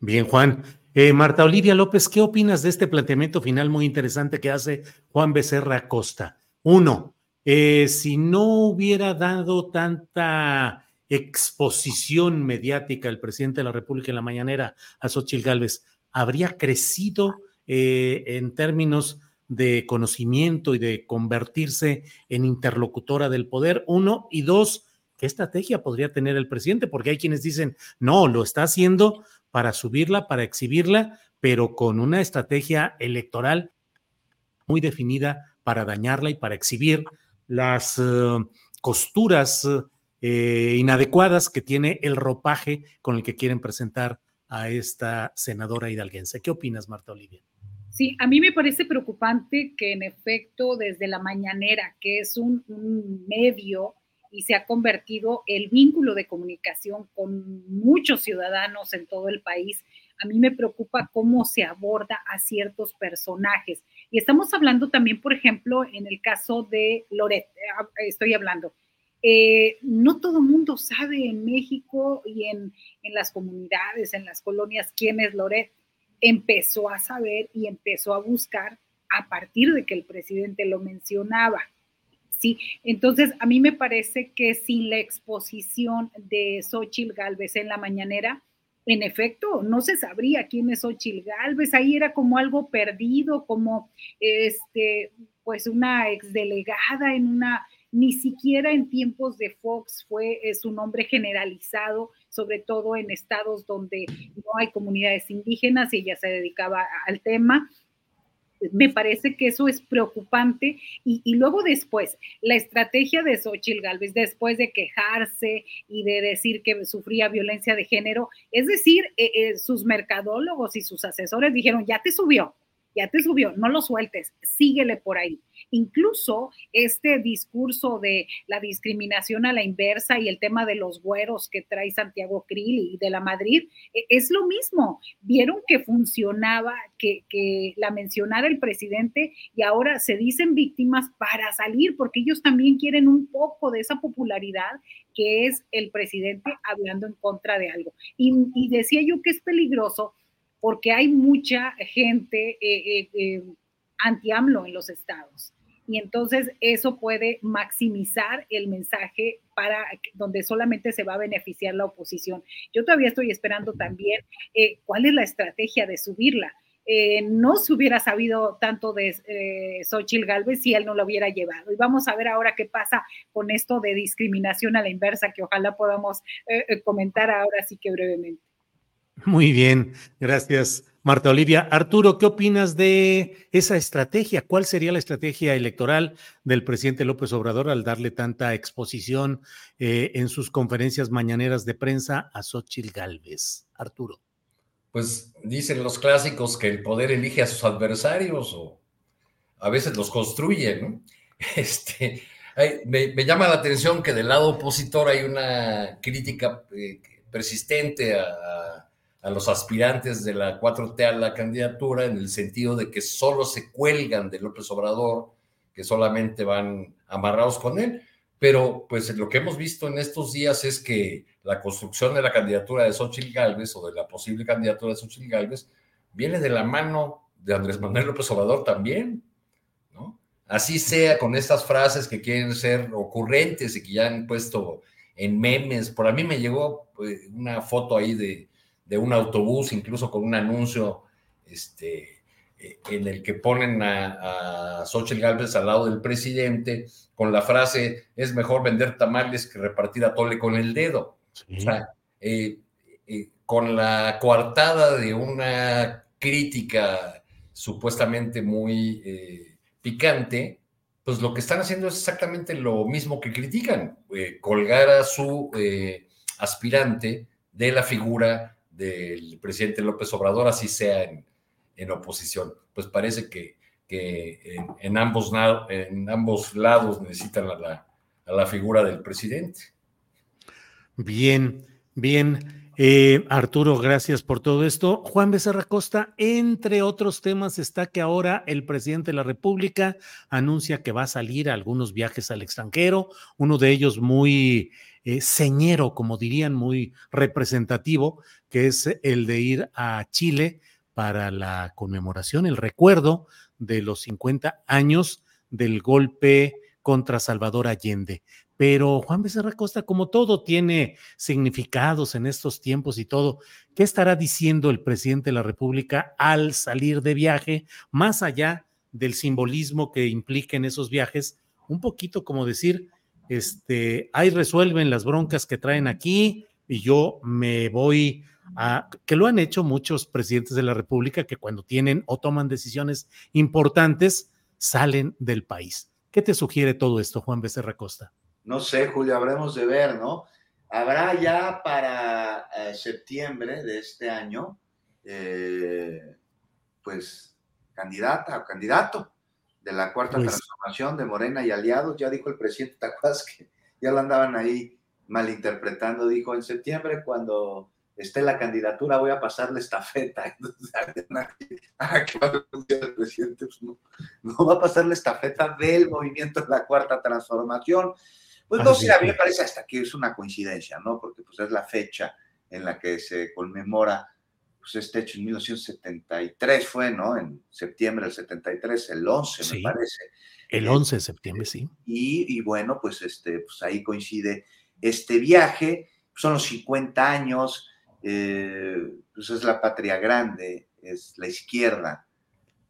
Bien, Juan. Eh, Marta Olivia López, ¿qué opinas de este planteamiento final muy interesante que hace Juan Becerra Costa? Uno, eh, si no hubiera dado tanta exposición mediática el presidente de la República en la mañanera a Xochitl Gálvez, ¿habría crecido eh, en términos de conocimiento y de convertirse en interlocutora del poder? Uno, y dos, ¿qué estrategia podría tener el presidente? Porque hay quienes dicen, no, lo está haciendo para subirla, para exhibirla, pero con una estrategia electoral muy definida para dañarla y para exhibir las eh, costuras eh, inadecuadas que tiene el ropaje con el que quieren presentar a esta senadora hidalguense. ¿Qué opinas, Marta Olivia? Sí, a mí me parece preocupante que en efecto desde la mañanera, que es un, medio y se ha convertido el vínculo de comunicación con muchos ciudadanos en todo el país, a mí me preocupa cómo se aborda a ciertos personajes. Y estamos hablando también, por ejemplo, en el caso de Loret, eh, estoy hablando, eh, no todo mundo sabe en México y en, las comunidades, en las colonias, quién es Loret. Empezó a saber y empezó a buscar a partir de que el presidente lo mencionaba. Sí, entonces a mí me parece que sin la exposición de Xochitl Galvez en la mañanera, en efecto, no se sabría quién es Xochitl Galvez, ahí era como algo perdido, como este, pues una exdelegada en una ni siquiera en tiempos de Fox fue su nombre generalizado, sobre todo en estados donde no hay comunidades indígenas y ella se dedicaba al tema. Me parece que eso es preocupante. Y, luego después, la estrategia de Xochitl Galvez, después de quejarse y de decir que sufría violencia de género, es decir, eh, eh, sus mercadólogos y sus asesores dijeron, ya te subió, ya te subió, no lo sueltes, síguele por ahí. Incluso este discurso de la discriminación a la inversa y el tema de los güeros que trae Santiago Krill y de la Madrid, e, es lo mismo. Vieron que funcionaba, que, la mencionara el presidente y ahora se dicen víctimas para salir, porque ellos también quieren un poco de esa popularidad que es el presidente hablando en contra de algo. Y decía yo que es peligroso porque hay mucha gente eh, eh, eh, anti-AMLO en los estados. Y entonces eso puede maximizar el mensaje para donde solamente se va a beneficiar la oposición. Yo todavía estoy esperando también cuál es la estrategia de subirla. no se hubiera sabido tanto de eh, Xochitl Galvez si él no lo hubiera llevado. Y vamos a ver ahora qué pasa con esto de discriminación a la inversa, que ojalá podamos comentar ahora sí que brevemente. Muy bien, gracias Marta Olivia. Arturo, ¿qué opinas de esa estrategia? ¿Cuál sería la estrategia electoral del presidente López Obrador al darle tanta exposición eh, en sus conferencias mañaneras de prensa a Xochitl Galvez? Arturo. Pues dicen los clásicos que el poder elige a sus adversarios o a veces los construye, ¿no? Este, me, llama la atención que del lado opositor hay una crítica eh, persistente a a los aspirantes de la 4T a la candidatura en el sentido de que solo se cuelgan de López Obrador, que solamente van amarrados con él. Pero pues lo que hemos visto en estos días es que la construcción de la candidatura de Xochitl Gálvez o de la posible candidatura de Xochitl Gálvez viene de la mano de Andrés Manuel López Obrador también, ¿no? Así sea con estas frases que quieren ser ocurrentes y que ya han puesto en memes. Por a mí me llegó pues, una foto ahí de, de un autobús, incluso con un anuncio este, eh, en el que ponen a, a Xochitl Galvez al lado del presidente con la frase, es mejor vender tamales que repartir a tole con el dedo. O sea, eh, eh, con la coartada de una crítica supuestamente muy eh, picante, pues lo que están haciendo es exactamente lo mismo que critican, colgar a su aspirante de la figura del presidente López Obrador, así sea en, oposición. Pues parece que, en, ambos, en ambos lados necesitan a la figura del presidente. Bien, bien. Eh, Arturo, gracias por todo esto. Juan Becerra Costa, entre otros temas, está que ahora el presidente de la República anuncia que va a salir a algunos viajes al extranjero, uno de ellos muy eh, señero, como dirían, muy representativo, que es el de ir a Chile para la conmemoración, el recuerdo de los 50 años del golpe contra Salvador Allende. Pero Juan Becerra Costa, como todo tiene significados en estos tiempos y todo, ¿qué estará diciendo el presidente de la República al salir de viaje, más allá del simbolismo que impliquen esos viajes? Un poquito como decir, este, ahí resuelven las broncas que traen aquí y yo me voy a, que lo han hecho muchos presidentes de la República que cuando tienen o toman decisiones importantes salen del país. ¿Qué te sugiere todo esto, Juan Becerra Costa? No sé, Julio, habremos de ver, ¿no? Habrá ya para eh, septiembre de este año, eh, pues, candidata o candidato de la cuarta pues transformación de Morena y aliados. Ya dijo el presidente Tacuas que ya lo andaban ahí malinterpretando. Dijo, en septiembre, cuando esté la candidatura, voy a pasarle estafeta. Entonces, el presidente pues, no, no, va a pasarle estafeta del movimiento de la cuarta transformación. Pues no sé, a mí me parece hasta que es una coincidencia, ¿no? Porque pues es la fecha en la que se conmemora pues este hecho en 1973 fue, ¿no? En septiembre del 73, el 11 me parece. El 11 de septiembre, sí. Y, y, bueno, pues, este, pues ahí coincide este viaje, son los 50 años, eh, pues es la patria grande, es la izquierda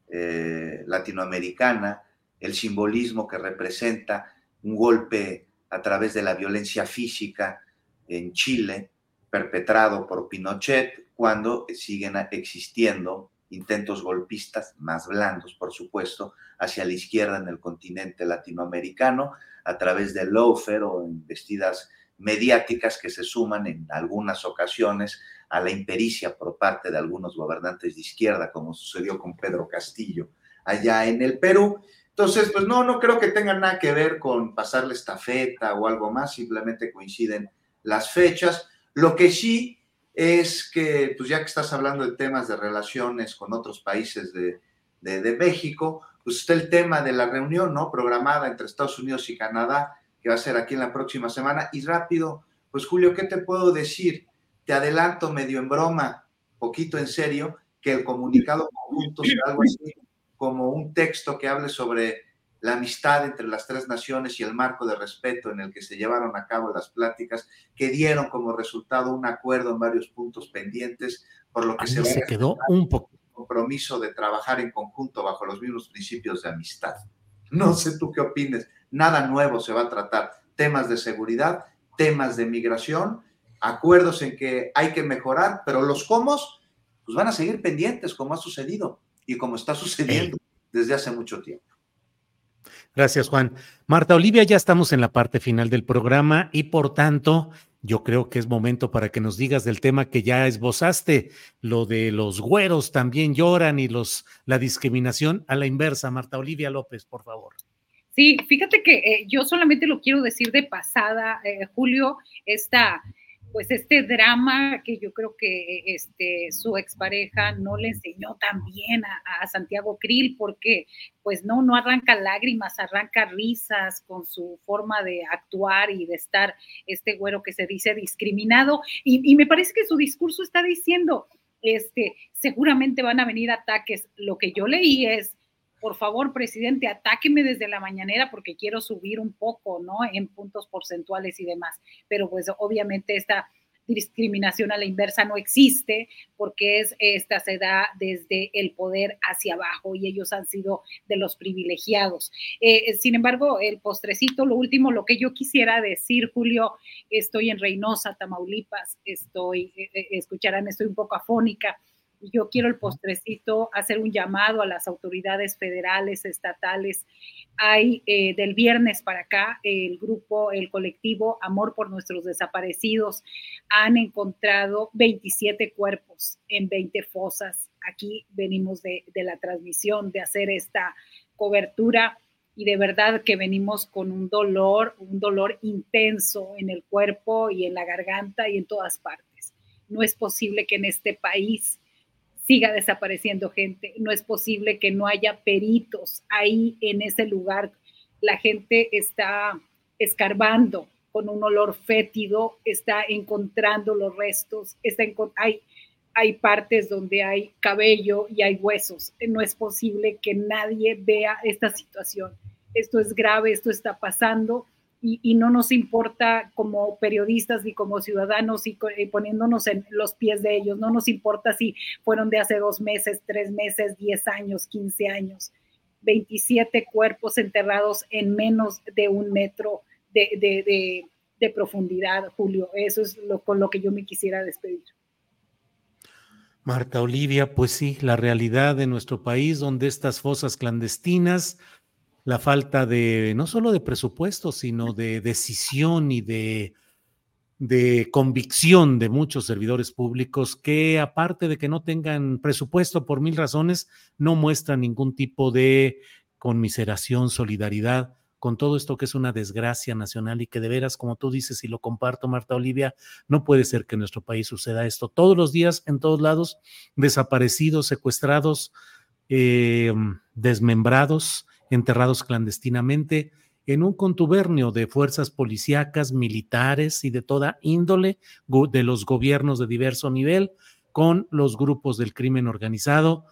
eh, latinoamericana, el simbolismo que representa un golpe a través de la violencia física en Chile, perpetrado por Pinochet, cuando siguen existiendo intentos golpistas más blandos, por supuesto, hacia la izquierda en el continente latinoamericano, a través de lawfare o investidas mediáticas que se suman en algunas ocasiones a la impericia por parte de algunos gobernantes de izquierda, como sucedió con Pedro Castillo allá en el Perú, entonces, pues no, no creo que tenga nada que ver con pasarle estafeta o algo más, simplemente coinciden las fechas. Lo que sí es que, pues ya que estás hablando de temas de relaciones con otros países de, de, México, pues está el tema de la reunión, ¿no? Programada entre Estados Unidos y Canadá, que va a ser aquí en la próxima semana. Y rápido, pues Julio, ¿qué te puedo decir? Te adelanto medio en broma, poquito en serio, que el comunicado conjunto será algo así como un texto que hable sobre la amistad entre las tres naciones y el marco de respeto en el que se llevaron a cabo las pláticas, que dieron como resultado un acuerdo en varios puntos pendientes, por lo que se, se quedó un poco compromiso de trabajar en conjunto bajo los mismos principios de amistad. No sé tú qué opines, nada nuevo se va a tratar, temas de seguridad, temas de migración, acuerdos en que hay que mejorar, pero los cómo pues van a seguir pendientes como ha sucedido y como está sucediendo desde hace mucho tiempo. Gracias, Juan. Marta Olivia, ya estamos en la parte final del programa y por tanto, yo creo que es momento para que nos digas del tema que ya esbozaste, lo de los güeros también lloran y los la discriminación a la inversa. Marta Olivia López, por favor. Sí, fíjate que eh, yo solamente lo quiero decir de pasada, eh, Julio, esta pues este drama que yo creo que este, su expareja no le enseñó tan bien a, Santiago Krill porque pues no, no arranca lágrimas, arranca risas con su forma de actuar y de estar este güero que se dice discriminado y, y me parece que su discurso está diciendo, este, seguramente van a venir ataques. Lo que yo leí es, por favor, presidente, atáqueme desde la mañanera porque quiero subir un poco, ¿no? En puntos porcentuales y demás. Pero pues obviamente esta discriminación a la inversa no existe porque es esta se da desde el poder hacia abajo y ellos han sido de los privilegiados. Eh, sin embargo, el postrecito, lo último, lo que yo quisiera decir, Julio, estoy en Reynosa, Tamaulipas, estoy, eh, eh, escucharán, estoy un poco afónica yo quiero el postrecito, hacer un llamado a las autoridades federales, estatales. Hay eh, del viernes para acá el grupo, el colectivo Amor por nuestros desaparecidos han encontrado 27 cuerpos en 20 fosas. Aquí venimos de, de la transmisión, de hacer esta cobertura y de verdad que venimos con un dolor, un dolor intenso en el cuerpo y en la garganta y en todas partes. No es posible que en este país siga desapareciendo gente. No es posible que no haya peritos ahí en ese lugar. La gente está escarbando con un olor fétido, está encontrando los restos, está hay, hay partes donde hay cabello y hay huesos. No es posible que nadie vea esta situación. Esto es grave, esto está pasando y, no nos importa como periodistas y como ciudadanos y, poniéndonos en los pies de ellos, no nos importa si fueron de hace dos meses, tres meses, diez años, quince años, 27 cuerpos enterrados en menos de un metro de, de profundidad, Julio. Eso es lo, con lo que yo me quisiera despedir. Marta Olivia, pues sí, la realidad de nuestro país, donde estas fosas clandestinas la falta de, no solo de presupuesto, sino de decisión y de, de convicción de muchos servidores públicos que aparte de que no tengan presupuesto por mil razones, no muestran ningún tipo de conmiseración, solidaridad con todo esto que es una desgracia nacional y que de veras, como tú dices y lo comparto, Marta Olivia, no puede ser que en nuestro país suceda esto. Todos los días, en todos lados, desaparecidos, secuestrados, eh, desmembrados, enterrados clandestinamente en un contubernio de fuerzas policíacas, militares y de toda índole de los gobiernos de diverso nivel con los grupos del crimen organizado,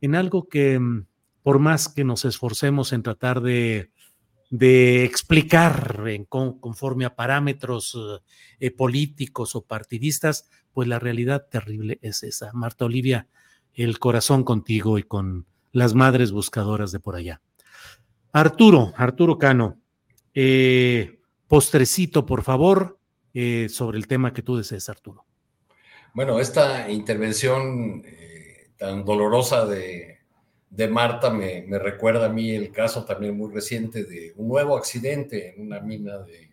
en algo que mm, por más que nos esforcemos en tratar de, explicar en, conforme a parámetros eh, políticos o partidistas, pues la realidad terrible es esa. Marta Olivia, el corazón contigo y con las madres buscadoras de por allá. Arturo, Arturo Cano, eh, postrecito, por favor, eh, sobre el tema que tú desees, Arturo. Bueno, esta intervención eh, tan dolorosa de, Marta me, recuerda a mí el caso también muy reciente de un nuevo accidente en una mina de,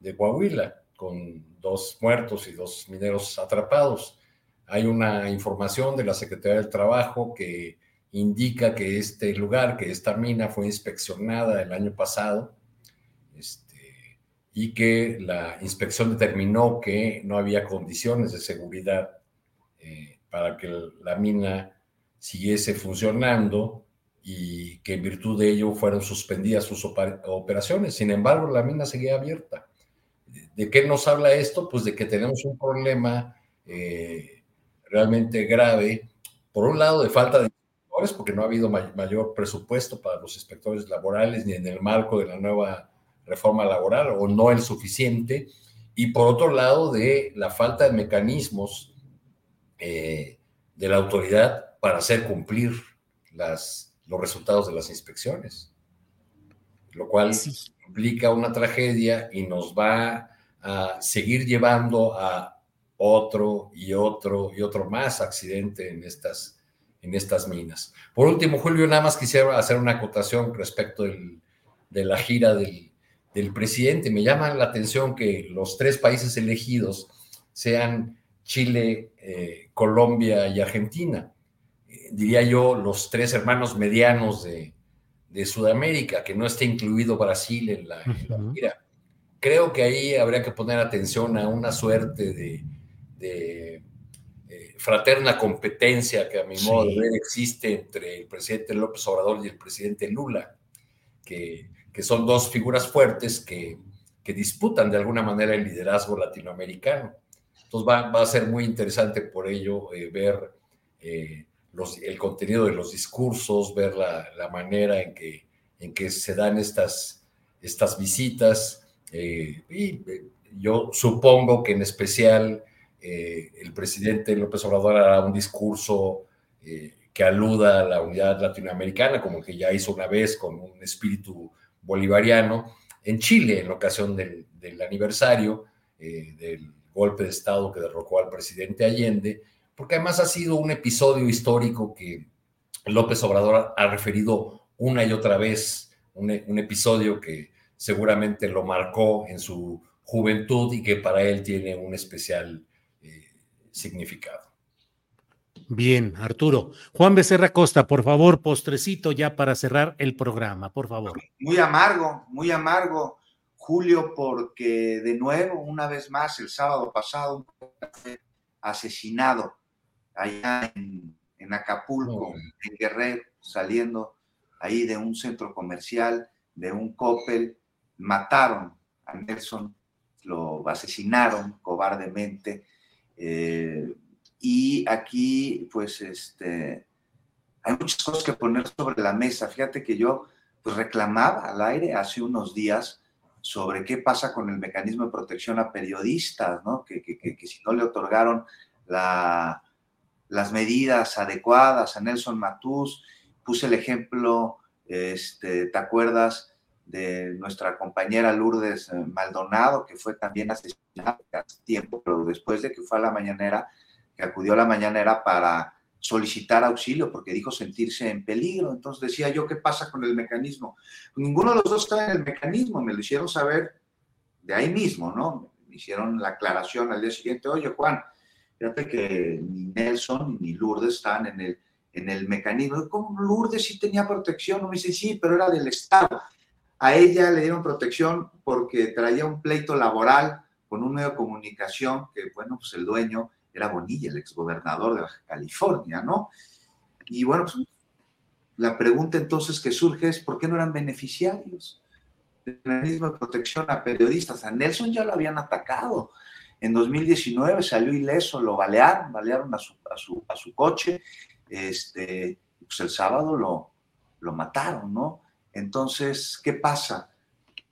de Coahuila, con dos muertos y dos mineros atrapados. Hay una información de la Secretaría del Trabajo que indica que este lugar, que esta mina fue inspeccionada el año pasado este, y que la inspección determinó que no había condiciones de seguridad eh, para que la mina siguiese funcionando y que en virtud de ello fueron suspendidas sus operaciones. Sin embargo, la mina seguía abierta. ¿De qué nos habla esto? Pues de que tenemos un problema eh, realmente grave, por un lado de falta de porque no ha habido mayor presupuesto para los inspectores laborales ni en el marco de la nueva reforma laboral o no el suficiente. Y por otro lado, de la falta de mecanismos eh, de la autoridad para hacer cumplir las, los resultados de las inspecciones, lo cual implica una tragedia y nos va a seguir llevando a otro y otro y otro más accidente en estas en estas minas. Por último, Julio, nada más quisiera hacer una acotación respecto de la gira del, presidente. Me llama la atención que los tres países elegidos sean Chile, eh, Colombia y Argentina. Eh, diría yo, los tres hermanos medianos de, Sudamérica, que no esté incluido Brasil en la, gira. Creo que ahí habría que poner atención a una suerte de fraterna competencia que a mi modo de ver existe entre el presidente López Obrador y el presidente Lula, que, que son dos figuras fuertes que, que, disputan de alguna manera el liderazgo latinoamericano. Entonces va, va a ser muy interesante por ello eh, ver eh, los, el contenido de los discursos, ver la, la, manera en que, en que se dan estas, estas visitas. Eh, y yo supongo que en especial eh, el presidente López Obrador hará un discurso eh, que aluda a la unidad latinoamericana, como que ya hizo una vez con un espíritu bolivariano. En Chile, en ocasión del, aniversario eh, del golpe de Estado que derrocó al presidente Allende, porque además ha sido un episodio histórico que López Obrador ha referido una y otra vez, un, episodio que seguramente lo marcó en su juventud y que para él tiene un especial significado. Bien, Arturo. Juan Becerra Costa, por favor, postrecito ya para cerrar el programa, por favor. Muy amargo, muy amargo, Julio, porque de nuevo, una vez más, el sábado pasado, un asesinado allá en, Acapulco, en Guerrero, saliendo ahí de un centro comercial, de un Coppel, mataron a Nelson, lo asesinaron cobardemente. Eh, y aquí, pues, este, hay muchas cosas que poner sobre la mesa. Fíjate que yo pues, reclamaba al aire hace unos días sobre qué pasa con el mecanismo de protección a periodistas, ¿no? Que, si no le otorgaron las medidas adecuadas a Nelson Matús, puse el ejemplo, este, ¿te acuerdas? De nuestra compañera Lourdes eh, Maldonado, que fue también asesinada hace tiempo, pero después de que fue a la mañanera, que acudió a la mañanera para solicitar auxilio porque dijo sentirse en peligro. Entonces decía yo, ¿qué pasa con el mecanismo? Ninguno de los dos en el mecanismo, me lo hicieron saber de ahí mismo, ¿no? Me hicieron la aclaración al día siguiente, oye Juan, fíjate que ni Nelson ni Lourdes están en el, en el mecanismo. ¿Cómo Lourdes sí tenía protección? Me dice, sí, pero era del Estado. A ella le dieron protección porque traía un pleito laboral con un medio de comunicación que, bueno, pues el dueño era Bonilla, el exgobernador de Baja California, ¿no? Y bueno, pues, la pregunta entonces que surge es, ¿por qué no eran beneficiarios del mecanismo de protección a periodistas? A Nelson ya lo habían atacado. En 2019 salió ileso, lo balearon, balearon a su, a su, coche, este, pues el sábado lo, lo mataron, ¿no? Entonces, ¿qué pasa?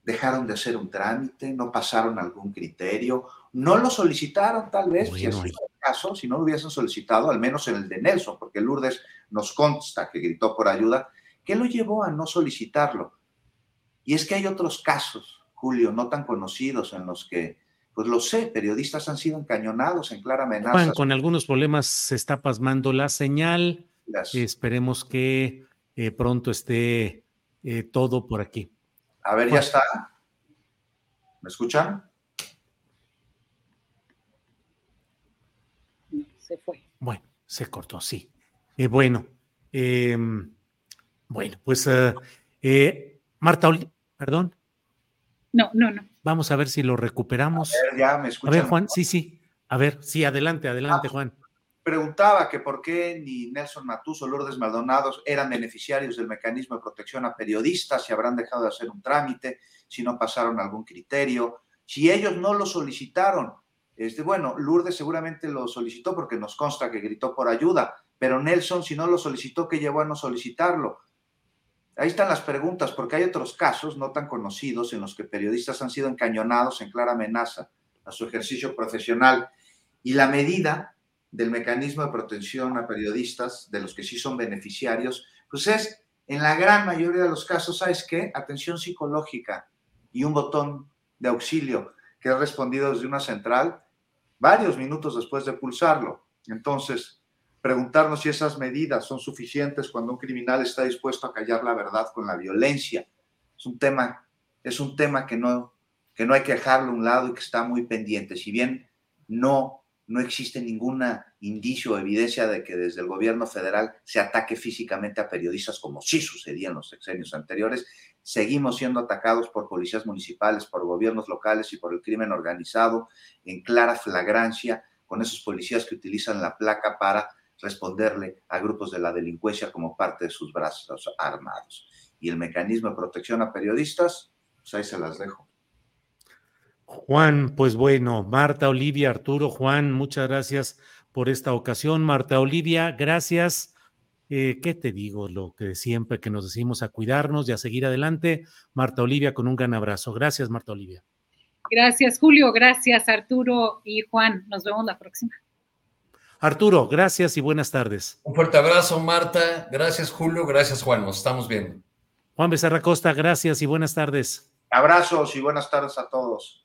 Dejaron de hacer un trámite, no pasaron algún criterio, no lo solicitaron tal vez, si es caso, si no lo hubiesen solicitado, al menos en el de Nelson, porque Lourdes nos consta que gritó por ayuda, ¿qué lo llevó a no solicitarlo? Y es que hay otros casos, Julio, no tan conocidos en los que, pues lo sé, periodistas han sido encañonados en clara amenaza. con algunos problemas se está pasmando la señal. Esperemos que eh, pronto esté eh, todo por aquí. A ver, ya está. ¿Me escuchan? se fue. Bueno, se cortó, sí. Eh, bueno, em, bueno, pues eh, Marta, perdón. No, no, no. Vamos a ver si lo recuperamos. A ver, ya me escuchan. A ver, Juan, sí, sí. A ver, sí, adelante, adelante, ah, Juan. Preguntaba que por qué ni Nelson Matus o Lourdes Maldonados eran beneficiarios del mecanismo de protección a periodistas, si habrán dejado de hacer un trámite, si no pasaron algún criterio, si ellos no lo solicitaron, este, bueno, Lourdes seguramente lo solicitó porque nos consta que gritó por ayuda, pero Nelson, si no lo solicitó, ¿qué llevó a no solicitarlo? Ahí están las preguntas, porque hay otros casos no tan conocidos en los que periodistas han sido encañonados en clara amenaza a su ejercicio profesional. Y la medida del mecanismo de protección a periodistas, de los que sí son beneficiarios, pues es, en la gran mayoría de los casos, ¿sabes qué? Atención psicológica y un botón de auxilio que es respondido desde una central varios minutos después de pulsarlo. Entonces, preguntarnos si esas medidas son suficientes cuando un criminal está dispuesto a callar la verdad con la violencia. Es un tema, es un tema que no, que no hay que dejarlo a un lado y que está muy pendiente. Si bien no no existe ningún indicio o evidencia de que desde el gobierno federal se ataque físicamente a periodistas como sí sucedía en los sexenios anteriores. Seguimos siendo atacados por policías municipales, por gobiernos locales y por el crimen organizado en clara flagrancia con esos policías que utilizan la placa para responderle a grupos de la delincuencia como parte de sus brazos armados. Y el mecanismo de protección a periodistas, pues ahí se las dejo. Juan, pues bueno, Marta, Olivia, Arturo, Juan, muchas gracias por esta ocasión. Marta, Olivia, gracias. Eh, ¿Qué te digo? Lo que siempre que nos decimos a cuidarnos y a seguir adelante. Marta Olivia, con un gran abrazo. Gracias, Marta Olivia. Gracias, Julio. Gracias, Arturo y Juan. Nos vemos la próxima. Arturo, gracias y buenas tardes. Un fuerte abrazo, Marta. Gracias, Julio. Gracias, Juan. Nos estamos viendo. Juan Becerra Costa, gracias y buenas tardes. Abrazos y buenas tardes a todos.